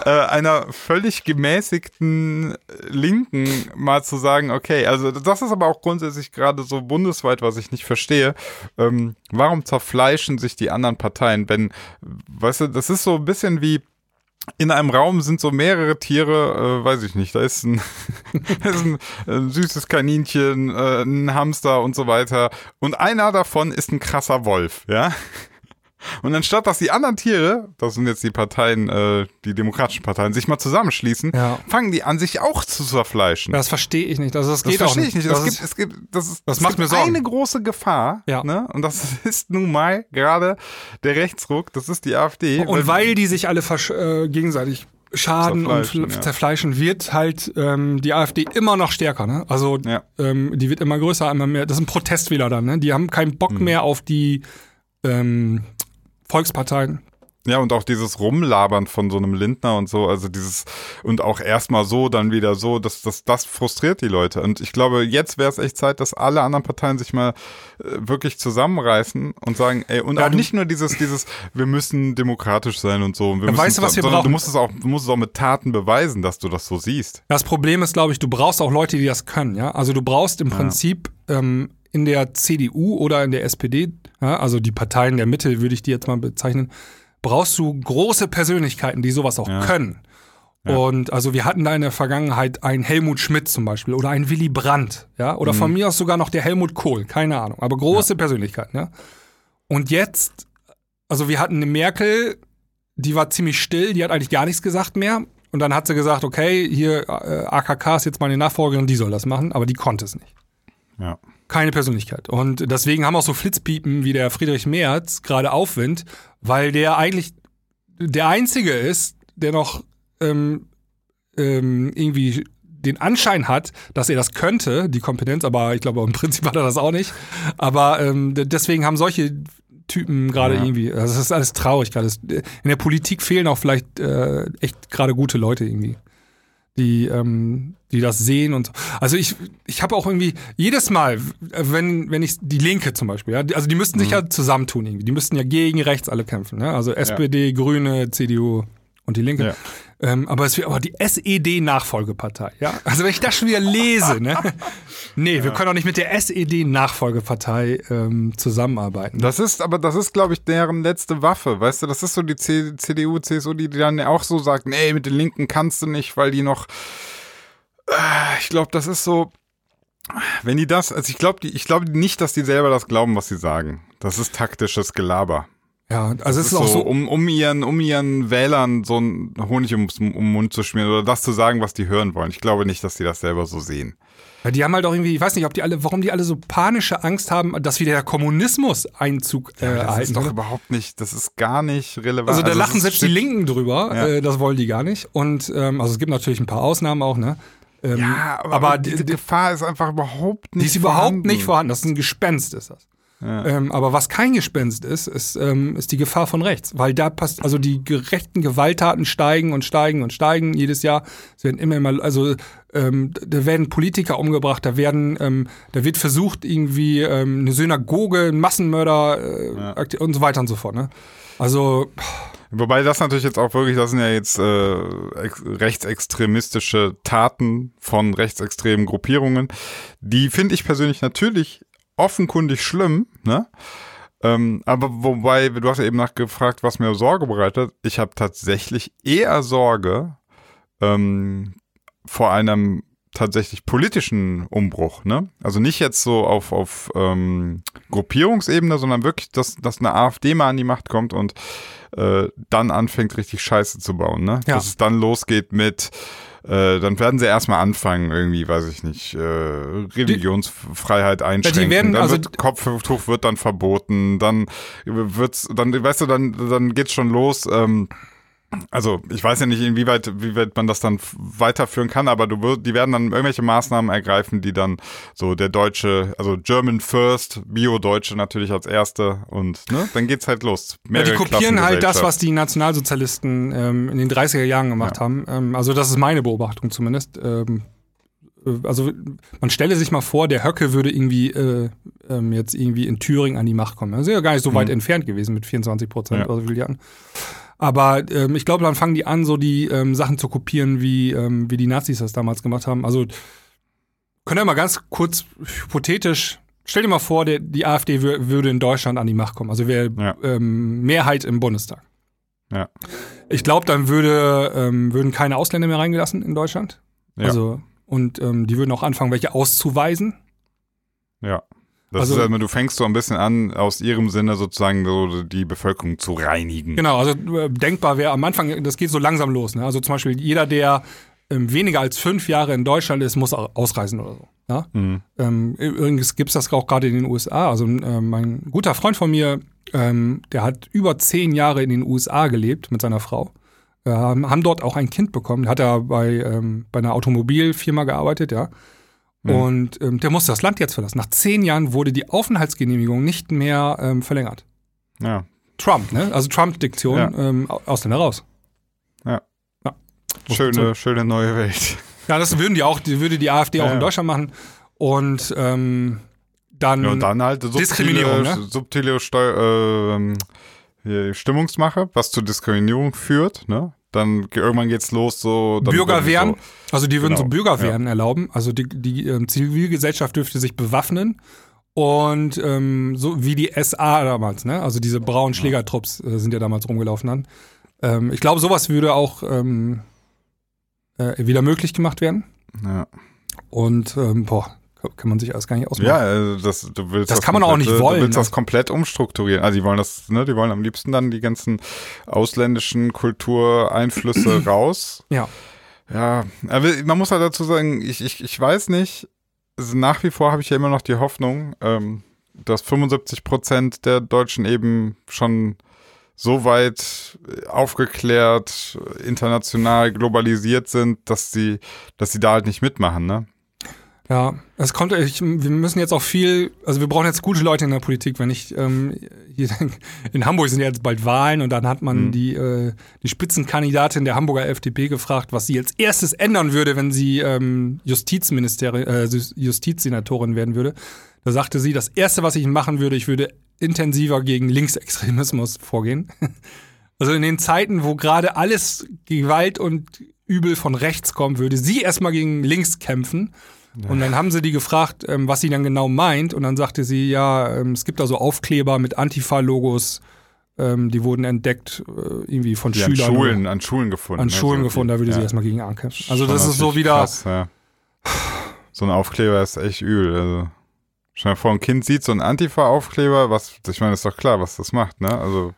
äh, einer völlig gemäßigten Linken mal zu sagen, okay, also das ist aber auch grundsätzlich gerade so bundesweit, was ich nicht verstehe. Ähm, warum zerfleischen sich die anderen Parteien, wenn, weißt du, das ist so ein bisschen wie in einem Raum sind so mehrere Tiere, äh, weiß ich nicht, da ist ein, da ist ein, ein süßes Kaninchen, äh, ein Hamster und so weiter. Und einer davon ist ein krasser Wolf, ja. Und anstatt, dass die anderen Tiere, das sind jetzt die Parteien, äh, die demokratischen Parteien, sich mal zusammenschließen, Ja. fangen die an, sich auch zu zerfleischen. Das verstehe ich nicht. Also das, Das geht auch verstehe nicht. ich nicht. Das Es gibt, es gibt, das ist, das macht mir Sorgen. eine große Gefahr. Ja. Ne? Und das ist nun mal gerade der Rechtsruck, das ist die AfD. und weil die sich alle äh, gegenseitig schaden und Zerfleischen, fl- ja. zerfleischen, wird halt ähm, die AfD immer noch stärker. Ne? Also Ja. ähm, die wird immer größer, immer mehr. Das sind Protestwähler dann. Ne? Die haben keinen Bock Mhm. mehr auf die ähm, Volksparteien. Ja, und auch dieses Rumlabern von so einem Lindner und so, also dieses, und auch erstmal so, dann wieder so, das, das, das frustriert die Leute. Und ich glaube, jetzt wäre es echt Zeit, dass alle anderen Parteien sich mal äh, wirklich zusammenreißen und sagen, ey, und Ja, auch nicht nur dieses, dieses, wir müssen demokratisch sein und so. Und wir Ja, müssen, weißt du, was wir brauchen? Du musst es auch, du musst es auch mit Taten beweisen, dass du das so siehst. Das Problem ist, glaube ich, du brauchst auch Leute, die das können. Ja, also du brauchst im Prinzip ähm, in der CDU oder in der SPD, ja, also die Parteien der Mitte würde ich die jetzt mal bezeichnen, brauchst du große Persönlichkeiten, die sowas auch Ja. können. Ja. Und also wir hatten da in der Vergangenheit einen Helmut Schmidt zum Beispiel oder einen Willy Brandt, ja, oder von mir aus sogar noch der Helmut Kohl, keine Ahnung, aber große Persönlichkeiten, ja. Und jetzt, also wir hatten eine Merkel, die war ziemlich still, die hat eigentlich gar nichts gesagt mehr. Und dann hat sie gesagt, okay, hier äh, AKK ist jetzt meine Nachfolgerin, die soll das machen, aber die konnte es nicht. Ja. Keine Persönlichkeit. Und deswegen haben auch so Flitzpiepen wie der Friedrich Merz gerade Aufwind, weil der eigentlich der Einzige ist, der noch ähm, ähm, irgendwie den Anschein hat, dass er das könnte, die Kompetenz, aber ich glaube, im Prinzip hat er das auch nicht. Aber ähm, deswegen haben solche Typen gerade Ja. irgendwie, also das ist alles traurig gerade. In der Politik fehlen auch vielleicht äh, echt gerade gute Leute irgendwie, die, ähm, die das sehen und so. Also ich, ich habe auch irgendwie jedes Mal, wenn, wenn ich die Linke zum Beispiel, ja, also die müssten sich ja zusammentun irgendwie. Die müssten ja gegen rechts alle kämpfen, ne? Also SPD, Grüne, CDU und die Linke. Ja. Ähm, aber es wird aber die SED-Nachfolgepartei, ja. Also wenn ich das schon wieder lese, ne? Nee, wir können auch nicht mit der SED-Nachfolgepartei ähm, zusammenarbeiten. Das ist, aber das ist, glaube ich, deren letzte Waffe. Weißt du, das ist so die C CDU, CSU, die dann auch so sagt, nee, mit den Linken kannst du nicht, weil die noch. Äh, Ich glaube, das ist so. Wenn die das, also ich glaube, ich glaube nicht, dass die selber das glauben, was sie sagen. Das ist taktisches Gelaber. Ja, also es ist Das auch so, um, um ihren, um ihren Wählern so einen Honig ums, um den Mund zu schmieren oder das zu sagen, was die hören wollen. Ich glaube nicht, dass die das selber so sehen. Ja, die haben halt auch irgendwie, ich weiß nicht, ob die alle, warum die alle so panische Angst haben, dass wieder der Kommunismus Einzug äh, das erhalten ist doch könnte. überhaupt nicht, das ist gar nicht relevant. Also da es lachen ist- selbst die Linken drüber, Ja. äh, das wollen die gar nicht. Und ähm, also es gibt natürlich ein paar Ausnahmen auch, ne? Ähm, Ja, aber, aber die, die, Gefahr ist einfach überhaupt nicht die ist überhaupt vorhanden. nicht vorhanden. Das ist ein Gespenst, ist das. Ja. Ähm, aber was kein Gespenst ist, ist, ähm, ist die Gefahr von rechts. Weil da passt, also die gerechten Gewalttaten steigen und steigen und steigen jedes Jahr. Es werden immer, immer, also ähm, da werden Politiker umgebracht, da werden, ähm, da wird versucht, irgendwie ähm, eine Synagoge, ein Massenmörder äh, Ja. und so weiter und so fort. Ne? Also, Wobei das natürlich jetzt auch wirklich, das sind ja jetzt äh, ex rechtsextremistische Taten von rechtsextremen Gruppierungen. Die finde ich persönlich natürlich offenkundig schlimm, ne? Ähm, aber wobei, du hast ja eben nachgefragt, was mir Sorge bereitet. Ich habe tatsächlich eher Sorge ähm, vor einem tatsächlich politischen Umbruch, ne? Also nicht jetzt so auf, auf ähm, Gruppierungsebene, sondern wirklich, dass, dass eine AfD mal an die Macht kommt und äh, dann anfängt, richtig Scheiße zu bauen, ne? Ja. Dass es dann losgeht mit, äh, dann werden sie erstmal anfangen, irgendwie, weiß ich nicht, äh, Religionsfreiheit einschränken. werden- dann also- wird Kopftuch wird dann verboten, dann wird's, dann, weißt du, dann, dann geht's schon los, ähm, also ich weiß ja nicht, inwieweit wie weit man das dann weiterführen kann, aber du wirst, die werden dann irgendwelche Maßnahmen ergreifen, die dann so der deutsche, also German First, Bio-Deutsche natürlich als erste und ne, dann geht's halt los. Ja, die kopieren halt das, was die Nationalsozialisten ähm, in den 30er Jahren gemacht Ja. haben. Ähm, also das ist meine Beobachtung zumindest. Ähm, äh, also man stelle sich mal vor, der Höcke würde irgendwie äh, ähm, jetzt irgendwie in Thüringen an die Macht kommen. Das ist ja gar nicht so weit entfernt gewesen mit 24 Prozent Mhm. Ja. oder so viele Jahren. Aber ähm, ich glaube, dann fangen die an, so die ähm, Sachen zu kopieren, wie, ähm, wie die Nazis das damals gemacht haben. Also können wir mal ganz kurz hypothetisch, stell dir mal vor, der, die AfD wür würde in Deutschland an die Macht kommen. Also wäre Ja. ähm, Mehrheit im Bundestag. Ja. Ich glaube, dann würde, ähm, würden keine Ausländer mehr reingelassen in Deutschland. Ja. Also, und ähm, die würden auch anfangen, welche auszuweisen. Ja. Das Also- ist halt, du fängst so ein bisschen an, aus ihrem Sinne sozusagen so die Bevölkerung zu reinigen. Genau, also äh, denkbar wäre am Anfang, das geht so langsam los. Ne? Also zum Beispiel jeder, der ähm, weniger als fünf Jahre in Deutschland ist, muss au- ausreisen oder so. Ja? Mhm. Ähm, übrigens gibt es das auch gerade in den USA. Also ähm, mein guter Freund von mir, ähm, der hat über zehn Jahre in den USA gelebt mit seiner Frau. Äh, haben haben dort auch ein Kind bekommen. Hat er bei, ähm, bei einer Automobilfirma gearbeitet, ja. Mhm. Und ähm, der musste das Land jetzt verlassen. Nach zehn Jahren wurde die Aufenthaltsgenehmigung nicht mehr ähm, verlängert. Ja. Trump, ne? Also Trump-Diktion, Ja. ähm, Ausländer raus. Schöne, schöne neue Welt. Ja, das würden die auch, die würde die AfD Ja, auch in ja. Deutschland machen. Und ähm, dann, Ja, und dann halt subtile, Diskriminierung, ne? subtile Steu hier Stimmungsmache, was zu Diskriminierung führt, ne? Dann ge- irgendwann geht's los, so Bürgerwehren, So, also die würden Genau, so Bürgerwehren erlauben. Also die, die ähm, Zivilgesellschaft dürfte sich bewaffnen Und ähm, so wie die SA damals, ne? Also diese braunen Schlägertrupps äh, sind ja damals rumgelaufen dann. Ähm, ich glaube, sowas würde auch ähm, äh, wieder möglich gemacht werden. Ja. Und ähm, boah, kann man sich alles gar nicht ausmachen. Ja, also das, du willst Das kann man auch komplett- nicht wollen, Du willst ne? das komplett umstrukturieren. Also die wollen das, ne, die wollen am liebsten dann die ganzen ausländischen Kultureinflüsse raus. Ja. Ja, aber man muss halt dazu sagen, ich, ich, ich weiß nicht, also nach wie vor habe ich ja immer noch die Hoffnung, ähm, dass 75 Prozent der Deutschen eben schon so weit aufgeklärt, international globalisiert sind, dass sie, dass sie da halt nicht mitmachen, ne? Ja, es kommt, ich, wir müssen jetzt auch viel, also wir brauchen jetzt gute Leute in der Politik, wenn ich ähm, hier in Hamburg sind ja jetzt bald Wahlen und dann hat man Mhm. die, äh, die Spitzenkandidatin der Hamburger FDP gefragt, was sie als erstes ändern würde, wenn sie ähm, Justizministerin, äh, Justizsenatorin werden würde. Da sagte sie, das erste, was ich machen würde, ich würde intensiver gegen Linksextremismus vorgehen. Also in den Zeiten, wo gerade alles Gewalt und Übel von rechts kommt, würde sie erstmal gegen links kämpfen. Und dann haben sie die gefragt, ähm, was sie dann genau meint. Und dann sagte sie, ja, ähm, es gibt da so Aufkleber mit Antifa-Logos, ähm, die wurden entdeckt äh, irgendwie von Die an Schülern. Schulen, an Schulen gefunden. an ne? Schulen So gefunden, die- da würde sie ja. erstmal gegen ankämpfen. Also Schon das ist so wieder, Krass, ja. So ein Aufkleber ist echt übel. Also, stell dir vor, ein Kind sieht so einen Antifa-Aufkleber, was, ich meine, ist doch klar, was das macht, ne? Also,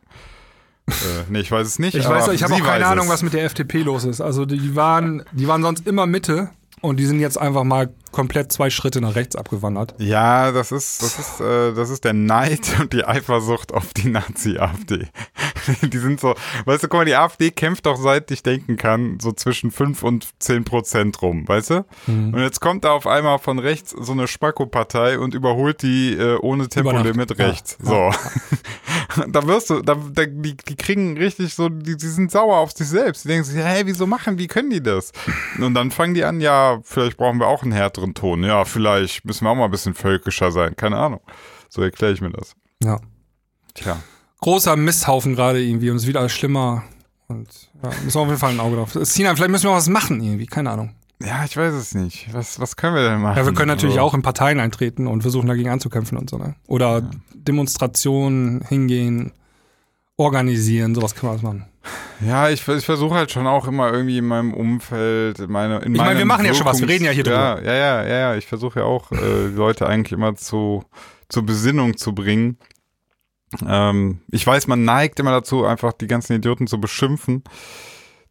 äh, nee, ich weiß es nicht. ich weiß, ich habe sie auch keine Ahnung, es. was mit der FDP los ist. Also die waren, die waren sonst immer Mitte und die sind jetzt einfach mal komplett zwei Schritte nach rechts abgewandert. Ja, das ist, das ist, äh, das ist der Neid und die Eifersucht auf die Nazi-AfD. die sind so, weißt du, guck mal, die AfD kämpft doch seit ich denken kann, so zwischen 5 und 10 Prozent rum, weißt du? Mhm. Und jetzt kommt da auf einmal von rechts so eine Spacko-Partei und überholt die äh, ohne Tempolimit Ja. rechts. So. da wirst du, da, da, die, die kriegen richtig so, die, die sind sauer auf sich selbst. Die denken sich, hey, wieso machen, wie können die das? Und dann fangen die an, ja, vielleicht brauchen wir auch einen härteren Ton. Ja, vielleicht müssen wir auch mal ein bisschen völkischer sein. Keine Ahnung. So erkläre ich mir das. Ja. Tja. Großer Misthaufen gerade irgendwie und es wird alles schlimmer. Und ja, müssen wir auf jeden Fall ein Auge drauf. Sina, vielleicht müssen wir auch was machen irgendwie, keine Ahnung. Ja, ich weiß es nicht. Was, was können wir denn machen? Ja, wir können natürlich Also, auch in Parteien eintreten und versuchen dagegen anzukämpfen und so, ne? Oder Demonstrationen hingehen, organisieren, sowas können wir alles machen. Ja, ich, ich versuche halt schon auch immer irgendwie in meinem Umfeld, in meine, in Ich meine, wir machen ja schon was, wir reden ja hier Ja, ja, ja, ja, ja. Ich versuche ja auch, äh, Leute eigentlich immer zu, zur Besinnung zu bringen. Ähm, ich weiß, man neigt immer dazu, einfach die ganzen Idioten zu beschimpfen.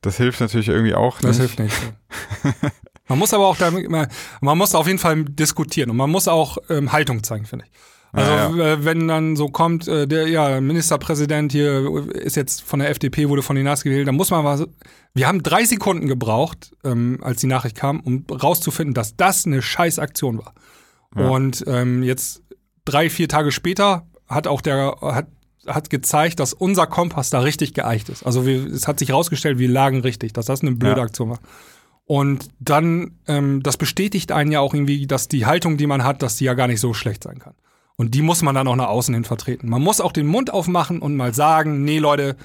Das hilft natürlich irgendwie auch Das nicht. hilft nicht. man muss aber auch damit, immer- man muss auf jeden Fall diskutieren und man muss auch ähm, Haltung zeigen, finde ich. Also Ja, Äh, wenn dann so kommt, äh, der ja, Ministerpräsident hier ist jetzt von der FDP, wurde von den NAS gewählt, dann muss man was. Wir haben drei Sekunden gebraucht, ähm, als die Nachricht kam, um rauszufinden, dass das eine scheiß Aktion war. Ja. Und ähm, jetzt drei, vier Tage später hat auch der hat hat gezeigt, dass unser Kompass da richtig geeicht ist. Also wir, es hat sich herausgestellt, wir lagen richtig, dass das eine blöde Ja. Aktion war. Und dann, ähm, das bestätigt einen ja auch irgendwie, dass die Haltung, die man hat, dass die ja gar nicht so schlecht sein kann. Und die muss man dann auch nach außen hin vertreten. Man muss auch den Mund aufmachen und mal sagen, nee Leute,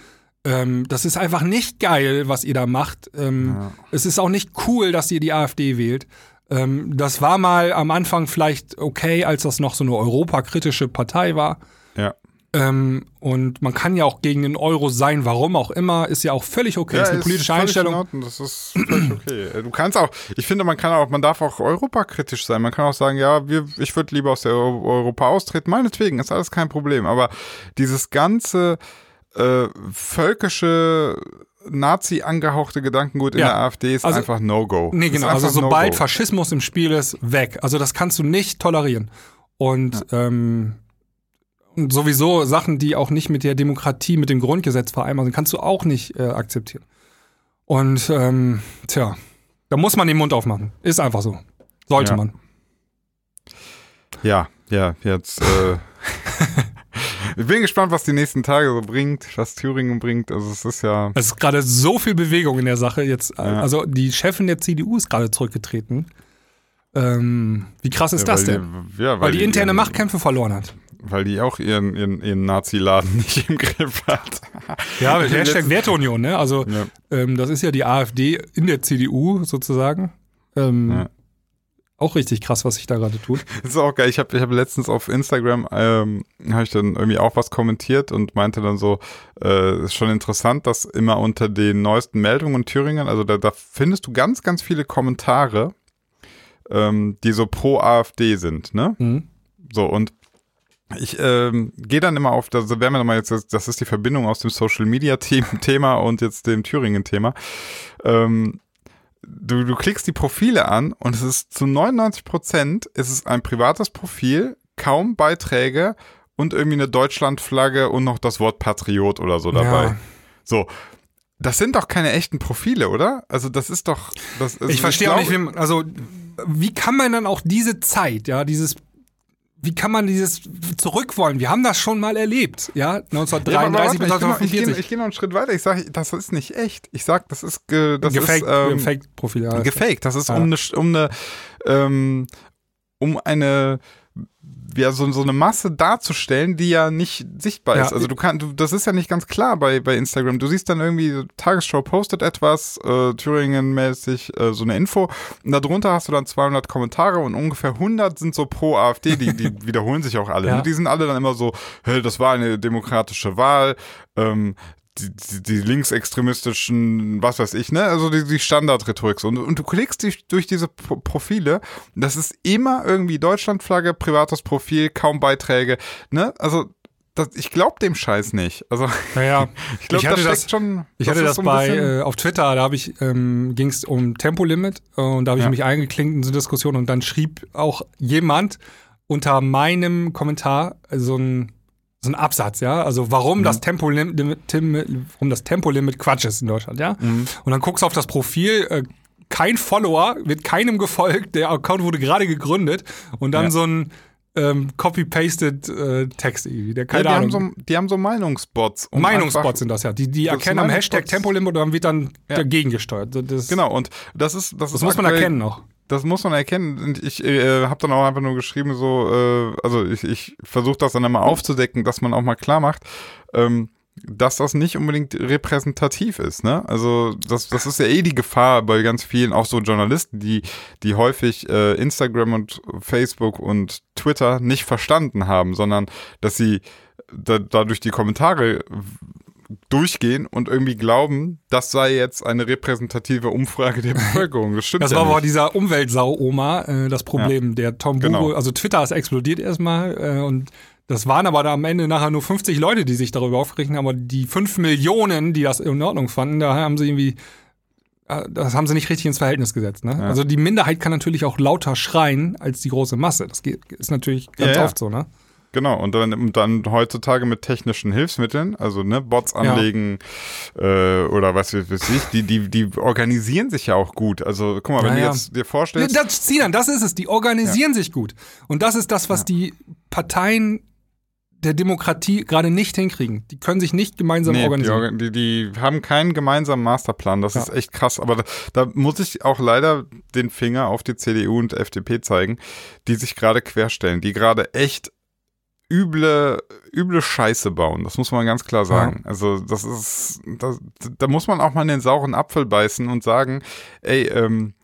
ähm, das ist einfach nicht geil, was ihr da macht. Ähm, Ja. Es ist auch nicht cool, dass ihr die AfD wählt. Ähm, das war mal am Anfang vielleicht okay, als das noch so eine europakritische Partei war. Ja. Ähm, und man kann ja auch gegen den Euro sein, warum auch immer, ist ja auch völlig okay. ist eine politische völlig Einstellung. In Ordnung. Das ist völlig okay. Äh, Du kannst auch, ich finde, man kann auch, man darf auch europakritisch sein. Man kann auch sagen, ja, wir, ich würde lieber aus der Eu- Europa austreten. Meinetwegen, ist alles kein Problem. Aber dieses ganze äh, völkische Nazi angehauchte Gedankengut in Ja. der AfD ist Also- einfach No-Go. Nee, Ist genau. Also sobald No-Go. Faschismus im Spiel ist, weg. Also das kannst du nicht tolerieren. Und ähm, und sowieso Sachen, die auch nicht mit der Demokratie, mit dem Grundgesetz vereinbar sind, kannst du auch nicht äh, akzeptieren. Und ähm, tja, da muss man den Mund aufmachen. Ist einfach so. Sollte Ja. man. Ja, ja, jetzt. Äh, ich bin gespannt, was die nächsten Tage so bringt, was Thüringen bringt. Also es ist ja. Es ist gerade so viel Bewegung in der Sache. Jetzt, äh, Ja. also die Chefin der CDU ist gerade zurückgetreten. Ähm, wie krass ist ja, das weil denn? Die, ja, Weil die interne ihren- Machtkämpfe verloren hat. Weil die auch ihren, ihren, ihren Nazi-Laden nicht im Griff hat. Ja, Hashtag letzten- Werteunion, ne? Also Ja. ähm, das ist ja die AfD in der CDU sozusagen. Ähm, Ja. Auch richtig krass, was sich da gerade tut. Das ist auch geil. Ich habe ich hab letztens auf Instagram, ähm, habe ich dann irgendwie auch was kommentiert und meinte dann so, äh, ist schon interessant, dass immer unter den neuesten Meldungen in Thüringen, also da, da findest du ganz, ganz viele Kommentare, ähm, die so pro AfD sind, ne? Mhm. So, und ich ähm, gehe dann immer auf, das werden wir nochmal jetzt, das ist die Verbindung aus dem Social Media Thema und jetzt dem Thüringen-Thema. Ähm, du, du klickst die Profile an und es ist zu 99 Prozent ist es ein privates Profil, kaum Beiträge und irgendwie eine Deutschlandflagge und noch das Wort Patriot oder so dabei. Ja. So. Das sind doch keine echten Profile, oder? Also das ist doch. Das, also ich verstehe auch glaube- nicht, wie, also wie kann man dann auch diese Zeit, ja, dieses, wie kann man dieses zurückwollen? Wir haben das schon mal erlebt, ja, Ja, aber 1933 bis ich, gehe, gehe, 1945. ich gehe noch einen Schritt weiter. Ich sage, das ist nicht echt. Ich sage, das ist, ge, das Gefaked, ist ähm, gefaked Profil, ja. gefaked. Das ist Ja. um eine, um eine, ähm, um eine, ja, so, so eine Masse darzustellen, die ja nicht sichtbar Ja. ist. Also du kannst, du, das ist ja nicht ganz klar bei, bei Instagram. Du siehst dann irgendwie, Tagesschau postet etwas, äh, Thüringen-mäßig, äh, so eine Info. Und darunter hast du dann 200 Kommentare und ungefähr 100 sind so pro AfD. Die, die wiederholen sich auch alle. Ja. Ne? Die sind alle dann immer so, hey, das war eine demokratische Wahl. Ähm, die, die, die linksextremistischen, was weiß ich, ne? Also die, die Standardrhetorik. so. Und, und du klickst dich durch diese Pro Profile, das ist immer irgendwie Deutschlandflagge, privates Profil, kaum Beiträge, ne? Also das, ich glaube dem Scheiß nicht. Also Naja, ich glaube, Ich da hatte steckt das- schon. Ich hatte das so ein bei äh, auf Twitter, da habe ich ähm, ging es um Tempolimit äh, und da habe ich Ja. mich eingeklinkt in diese Diskussion und dann schrieb auch jemand unter meinem Kommentar so ein so ein Absatz, ja, also warum Mhm. das Tempolimit, warum das Tempolimit Quatsch ist in Deutschland, ja. Mhm. Und dann guckst du auf das Profil, äh, kein Follower, wird keinem gefolgt, der Account wurde gerade gegründet und dann Ja. so ein ähm, copy-pasted äh, Text irgendwie, der ja, keine die, Ahnung. haben so, die haben so Meinungsbots. um Meinungsbots sind das ja. Die, die Das erkennen am Hashtag. Tempolimit und dann wird dann Ja. dagegen gesteuert. Das, Genau, und das ist. Das, Das ist muss man erkennen noch. Das muss man erkennen. Und ich äh, habe dann auch einfach nur geschrieben, so, äh, also ich, ich versuche das dann immer aufzudecken, dass man auch mal klar macht, ähm, dass das nicht unbedingt repräsentativ ist, ne? Also das, das ist ja eh die Gefahr bei ganz vielen, auch so Journalisten, die, die häufig äh, Instagram und Facebook und Twitter nicht verstanden haben, sondern dass sie da, dadurch die Kommentare durchgehen und irgendwie glauben, das sei jetzt eine repräsentative Umfrage der Bevölkerung. Das stimmt Das ja war aber dieser Umweltsau-Oma äh, das Problem. Der Tom Genau. Buro, also Twitter ist explodiert erstmal äh, und das waren aber da am Ende nachher nur 50 Leute, die sich darüber aufgeregt aber die 5 Millionen, die das in Ordnung fanden, da haben sie irgendwie, äh, das haben sie nicht richtig ins Verhältnis gesetzt. Ne? Also die Minderheit kann natürlich auch lauter schreien als die große Masse. Das ist natürlich ganz Ja, ja. oft so, ne? Genau, und dann, dann heutzutage mit technischen Hilfsmitteln, also ne, Bots anlegen äh, oder was weiß ich, die, die, die organisieren sich ja auch gut. Also guck mal, wenn Ja, du ja. jetzt dir vorstellst, Das, Sinan, das ist es. Die organisieren sich gut. Und das ist das, was die Parteien der Demokratie gerade nicht hinkriegen. Die können sich nicht gemeinsam Nee, die, organisieren. Orga- die, die haben keinen gemeinsamen Masterplan. Das Ja. ist echt krass. Aber da, da muss ich auch leider den Finger auf die CDU und FDP zeigen, die sich gerade querstellen, die gerade echt üble, üble Scheiße bauen. Das muss man ganz klar sagen. Also das ist, das, da muss man auch mal in den sauren Apfel beißen und sagen, ey, ähm,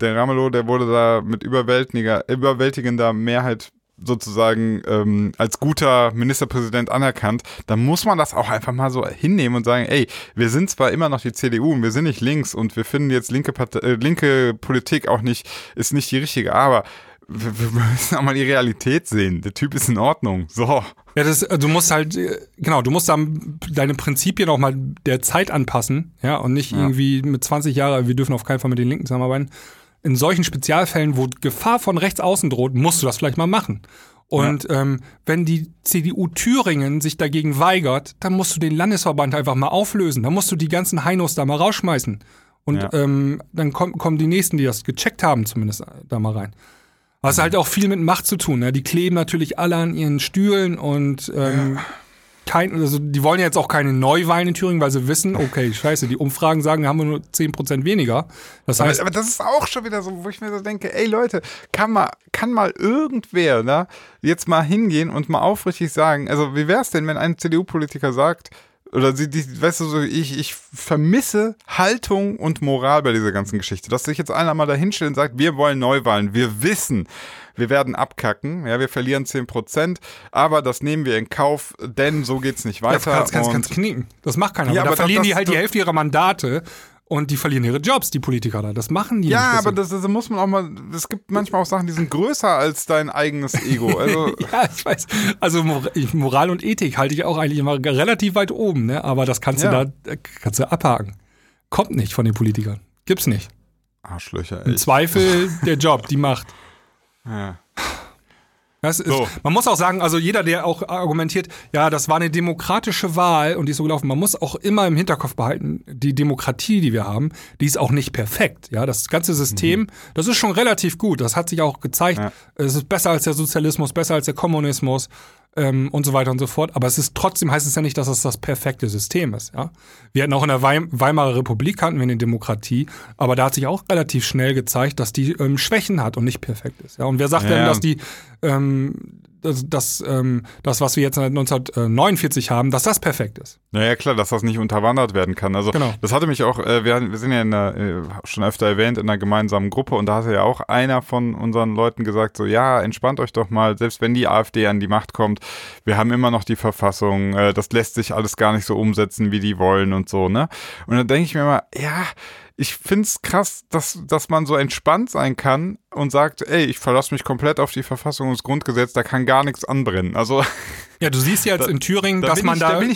der Ramelow, der wurde da mit überwältigender, überwältigender Mehrheit sozusagen ähm, als guter Ministerpräsident anerkannt, dann muss man das auch einfach mal so hinnehmen und sagen, ey, wir sind zwar immer noch die CDU und wir sind nicht links und wir finden jetzt linke, Partei, äh, linke Politik auch nicht, ist nicht die richtige, aber wir, wir müssen auch mal die Realität sehen. Der Typ ist in Ordnung. So. Ja, das, äh, du musst halt, äh, genau, du musst dann deine Prinzipien auch mal der Zeit anpassen, ja, und nicht Ja. irgendwie mit 20 Jahren, wir dürfen auf keinen Fall mit den Linken zusammenarbeiten. In solchen Spezialfällen, wo Gefahr von rechts außen droht, musst du das vielleicht mal machen. Und ähm, wenn die CDU Thüringen sich dagegen weigert, dann musst du den Landesverband einfach mal auflösen. Dann musst du die ganzen Heinos da mal rausschmeißen. Und Ja. ähm, dann kommen, kommen die nächsten, die das gecheckt haben, zumindest da mal rein. Was halt auch viel mit Macht zu tun. Ne? Die kleben natürlich alle an ihren Stühlen und ähm, kein, also die wollen ja jetzt auch keine Neuwahlen in Thüringen, weil sie wissen, okay, scheiße, die Umfragen sagen, da haben wir nur 10% weniger. Das Aber, heißt, aber das ist auch schon wieder so, wo ich mir so denke, ey Leute, kann mal, kann mal irgendwer da jetzt mal hingehen und mal aufrichtig sagen, also wie wär's denn, wenn ein CDU-Politiker sagt, oder sie, die, weißt du, so, ich, ich vermisse Haltung und Moral bei dieser ganzen Geschichte. Dass sich jetzt einer mal dahinstellt und sagt, wir wollen Neuwahlen, wir wissen, wir werden abkacken, ja, wir verlieren 10 Prozent, aber das nehmen wir in Kauf, denn so geht's nicht weiter. Ja, kannst, kannst, kannst knicken. Das macht keiner. Ja, aber da verlieren das- die halt das- die Hälfte ihrer Mandate und die verlieren ihre Jobs, die Politiker da. Das machen die Ja, nicht. aber das, das muss man auch mal, es gibt manchmal auch Sachen, die sind größer als dein eigenes Ego. Also, Ja, ich weiß. Also Moral und Ethik halte ich auch eigentlich immer relativ weit oben, ne? Aber das kannst Ja. du da kannst du abhaken. Kommt nicht von den Politikern. Gibt's nicht. Arschlöcher, Im ey. Zweifel der Job, die Macht. Ja. Das ist, So. Man muss auch sagen, also jeder, der auch argumentiert, ja, das war eine demokratische Wahl und die ist so gelaufen, man muss auch immer im Hinterkopf behalten, die Demokratie, die wir haben, die ist auch nicht perfekt. Ja, das ganze System, das ist schon relativ gut. Das hat sich auch gezeigt. Ja. Es ist besser als der Sozialismus, besser als der Kommunismus ähm, und so weiter und so fort. Aber es ist trotzdem heißt es ja nicht, dass es das perfekte System ist. Ja, wir hatten auch in der Weim Weimarer Republik hatten wir eine Demokratie, aber da hat sich auch relativ schnell gezeigt, dass die ähm, Schwächen hat und nicht perfekt ist. Ja, und wer sagt Ja, denn, dass die ähm, das, das, ähm, das, was wir jetzt 1949 haben, dass das perfekt ist. Naja, klar, dass das nicht unterwandert werden kann. Also, Genau. das hatte mich auch, äh, wir, wir sind ja in einer, äh, schon öfter erwähnt, in einer gemeinsamen Gruppe und da hatte ja auch einer von unseren Leuten gesagt, so, ja, entspannt euch doch mal, selbst wenn die AfD an die Macht kommt, wir haben immer noch die Verfassung, äh, das lässt sich alles gar nicht so umsetzen, wie die wollen und so, ne? Und dann denke ich mir mal, ja, ich find's krass, dass, dass man so entspannt sein kann und sagt, ey, ich verlasse mich komplett auf die Verfassung und das Grundgesetz, da kann gar nichts anbrennen. Also, Ja, du siehst jetzt in Thüringen, da dass man ich- da, da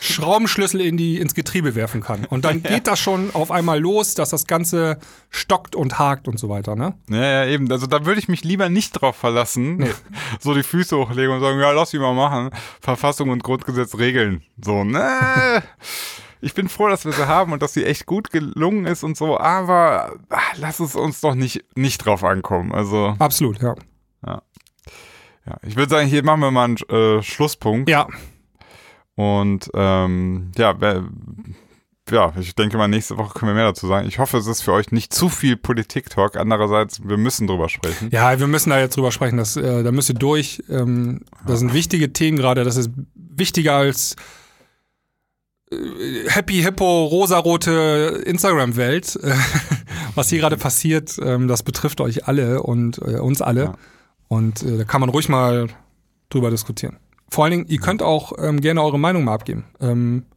Schraubenschlüssel in die, ins Getriebe werfen kann. Und dann geht das schon auf einmal los, dass das Ganze stockt und hakt und so weiter, ne? Ja, ja, eben. Also da würde ich mich lieber nicht drauf verlassen, so die Füße hochlegen und sagen, ja, lass die mal machen. Verfassung und Grundgesetz regeln. So, ne? Ich bin froh, dass wir sie haben und dass sie echt gut gelungen ist und so, aber ah, lass es uns doch nicht, nicht drauf ankommen. Also, Absolut, ja. ja. Ich würde sagen, hier machen wir mal einen äh, Schlusspunkt. Ja, Und ähm, ja, ja, ich denke mal, nächste Woche können wir mehr dazu sagen. Ich hoffe, es ist für euch nicht zu viel Politik-Talk. Andererseits, wir müssen drüber sprechen. Ja, wir müssen da jetzt drüber sprechen. Das, äh, da müsst ihr durch. Ähm, das sind wichtige Themen gerade. Das ist wichtiger als Happy Hippo, rosarote Instagram-Welt. Äh, Was hier gerade passiert, ähm, das betrifft euch alle und äh, uns alle. Ja. Und äh, da kann man ruhig mal drüber diskutieren. Vor allen Dingen, ihr könnt auch ähm, gerne eure Meinung mal abgeben. Ähm, äh,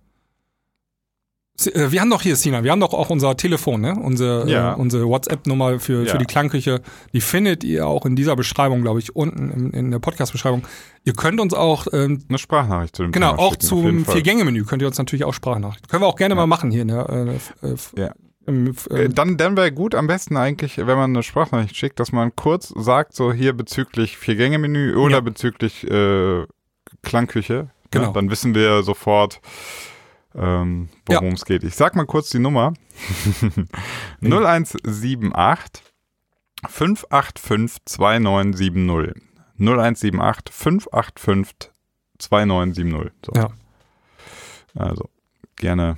wir haben doch hier, Sina, wir haben doch auch unser Telefon, ne? Unsere, Ja. äh, unsere WhatsApp-Nummer für, Ja. für die Klangküche. Die findet ihr auch in dieser Beschreibung, glaube ich, unten in, in der Podcast-Beschreibung. Ihr könnt uns auch, ähm, Eine Sprachnachricht zu dem genau, Thema auch schicken, zum. Vier-Gänge-Menü könnt ihr uns natürlich auch Sprachnachrichten. Können wir auch gerne mal machen hier, ne? Äh, äh, Ja. im, f- Äh, äh, Dann, dann wäre gut am besten eigentlich, wenn man eine Sprachnachricht schickt, dass man kurz sagt, so hier bezüglich Vier-Gänge-Menü oder Ja. bezüglich äh, Klangküche. Genau. Ja, dann wissen wir sofort, ähm, worum es geht. Ich sag mal kurz die Nummer. 0178 585 2970. 0178 585 2970. So. Ja. Also gerne,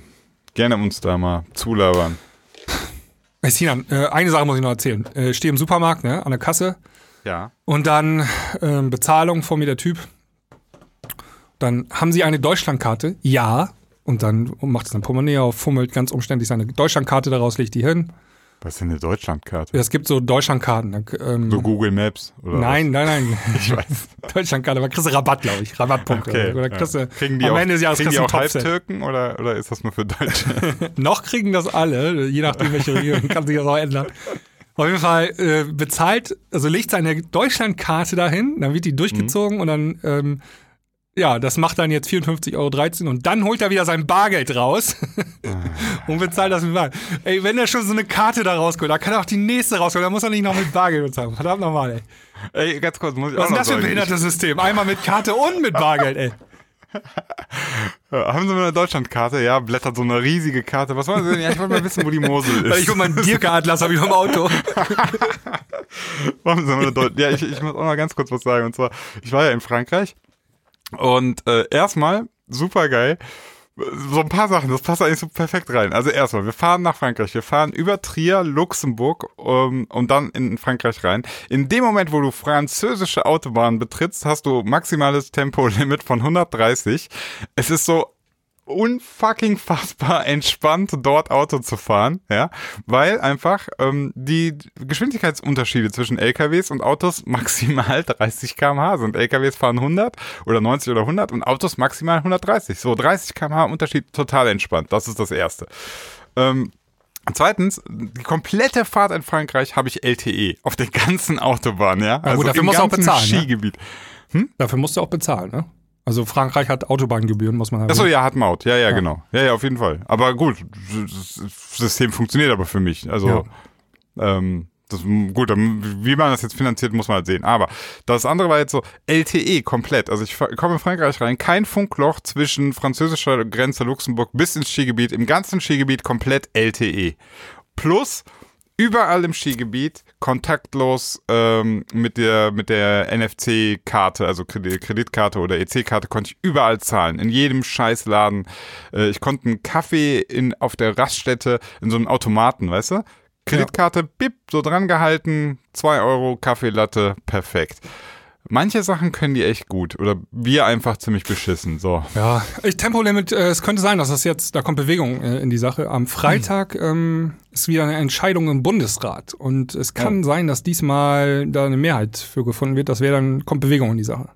gerne uns da mal zulabern. Hey, Sinan, äh, eine Sache muss ich noch erzählen. Äh, stehe im Supermarkt, ne, an der Kasse Ja. und dann ähm, Bezahlung vor mir der Typ. Dann haben Sie eine Deutschlandkarte? Ja. Und dann macht es ein Portemonnaie auf, fummelt ganz umständlich seine Deutschlandkarte daraus, legt die hin. Was ist denn eine Deutschlandkarte? Es gibt so Deutschlandkarten. dann, Ähm, So Google Maps oder nein, nein, nein. was? Ich weiß. Deutschlandkarte, da kriegst du Rabatt, glaube ich. Rabattpunkte. Okay. Oder kriegst du, Kriegen die am auch, Ende des Jahres kriegen die auch. Halbtürken oder, oder ist das nur für Deutsche? Noch kriegen das alle, je nachdem welche Regierung, kann sich das auch ändern. Auf jeden Fall äh, bezahlt, also legt seine Deutschlandkarte dahin, dann wird die durchgezogen und dann, ähm, ja, das macht dann jetzt 54,13 Euro und dann holt er wieder sein Bargeld raus und bezahlt das mit Bargeld. Ey, wenn er schon so eine Karte da rausholt, da kann er auch die nächste rausholen, da muss er nicht noch mit Bargeld bezahlen. Verdammt nochmal, ey. Ey, ganz kurz, muss ich Was ist das für ein behindertes System? Einmal mit Karte und mit Bargeld, ey. Haben Sie mal eine Deutschlandkarte? Ja, blättert so eine riesige Karte. Was wollen Sie denn? Ja, ich wollte mal wissen, wo die Mosel ist. Ich hol meinen Dirke-Atlas, hab ich im Auto. Machen Sie mal eine Deut ja, ich, ich muss auch noch ganz kurz was sagen. Und zwar, ich war ja in Frankreich und äh, erstmal, super geil, so ein paar Sachen, das passt eigentlich so perfekt rein. Also erstmal, wir fahren nach Frankreich, wir fahren über Trier, Luxemburg um, und dann in Frankreich rein. In dem Moment, wo du französische Autobahnen betrittst, hast du maximales Tempolimit von 130. Es ist so unfucking fassbar entspannt, dort Auto zu fahren, ja, weil einfach ähm, die Geschwindigkeitsunterschiede zwischen LKWs und Autos maximal 30 km/h sind. LKWs fahren 100 oder 90 oder 100 und Autos maximal 130. So 30 km/h Unterschied total entspannt. Das ist das Erste. Ähm, Zweitens, die komplette Fahrt in Frankreich habe ich LTE auf der ganzen Autobahn, ja. Ja, gut, dafür musst du auch bezahlen, ne? Skigebiet. Dafür musst du auch bezahlen, ne? Also Frankreich hat Autobahngebühren, muss man halt. Achso, ja, hat Maut. Ja, ja, genau. Ja, ja, auf jeden Fall. Aber gut, das System funktioniert aber für mich. Also, ähm, das, gut, wie man das jetzt finanziert, muss man halt sehen. Aber das andere war jetzt so LTE komplett. Also ich komme in Frankreich rein, kein Funkloch zwischen französischer Grenze Luxemburg bis ins Skigebiet, im ganzen Skigebiet komplett LTE. Plus überall im Skigebiet kontaktlos ähm, mit der mit der NFC-Karte, also Kredit Kreditkarte oder EC-Karte, konnte ich überall zahlen. In jedem Scheißladen. Äh, ich konnte einen Kaffee in, auf der Raststätte in so einem Automaten, weißt du? Kreditkarte, bip, so dran gehalten, 2 Euro, Kaffeelatte, perfekt. Manche Sachen können die echt gut oder wir einfach ziemlich beschissen. So. Ja, ich, Tempolimit, äh, es könnte sein, dass das jetzt, da kommt Bewegung äh, in die Sache. Am Freitag ähm, ist wieder eine Entscheidung im Bundesrat und es kann sein, dass diesmal da eine Mehrheit für gefunden wird. Das wäre dann, kommt Bewegung in die Sache.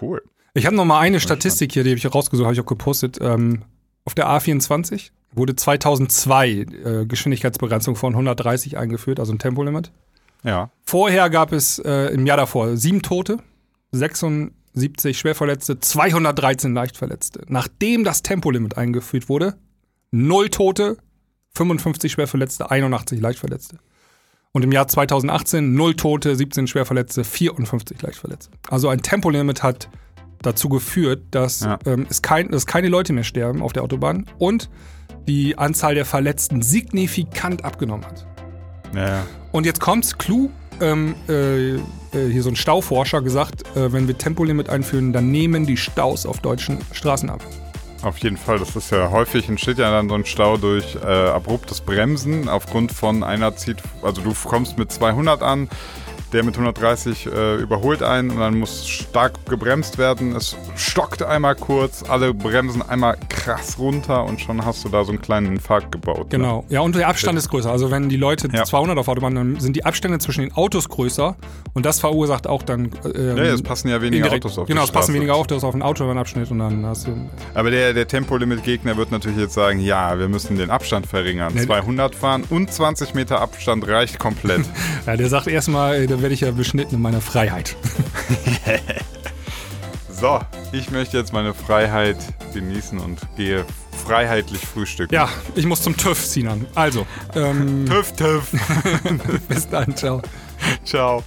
Cool. Ich habe noch mal eine Statistik hier, die habe ich rausgesucht, habe ich auch gepostet. Ähm, auf der A24 wurde 2002 äh, Geschwindigkeitsbegrenzung von 130 eingeführt, also ein Tempolimit. Ja. Vorher gab es äh, im Jahr davor sieben Tote, 76 Schwerverletzte, 213 Leichtverletzte. Nachdem das Tempolimit eingeführt wurde, null Tote, 55 Schwerverletzte, 81 Leichtverletzte. Und im Jahr 2018 null Tote, 17 Schwerverletzte, 54 Leichtverletzte. Also ein Tempolimit hat dazu geführt, dass, Ja. ähm, es kein, dass keine Leute mehr sterben auf der Autobahn und die Anzahl der Verletzten signifikant abgenommen hat. Ja. Und jetzt kommt's, Clou, ähm, äh, äh, hier so ein Stauforscher gesagt, äh, wenn wir Tempolimit einführen, dann nehmen die Staus auf deutschen Straßen ab. Auf jeden Fall, das ist ja häufig entsteht ja dann so ein Stau durch äh, abruptes Bremsen aufgrund von einer zieht, also du kommst mit 200 an, der mit 130 äh, überholt einen und dann muss stark gebremst werden. Es stockt einmal kurz, alle bremsen einmal krass runter und schon hast du da so einen kleinen Infarkt gebaut. Ne? Genau. Ja, und der Abstand ist größer. Also wenn die Leute Ja. 200 auf Autobahn, dann sind die Abstände zwischen den Autos größer und das verursacht auch dann. Ähm, Ja, es passen ja weniger indirekt- Autos auf Genau, es passen weniger Autos auf den Autobahnabschnitt und dann hast du. Aber der, der Tempolimit-Gegner wird natürlich jetzt sagen, ja, wir müssen den Abstand verringern. Nee. 200 fahren und 20 Meter Abstand reicht komplett. Ja, der sagt erstmal, da werde ich ja beschnitten in meiner Freiheit. so, ich möchte jetzt meine Freiheit genießen und gehe freiheitlich frühstücken. Ja, ich muss zum TÜV, Sinan. Also, ähm, Tüff, tüff. bis dann, ciao. Ciao.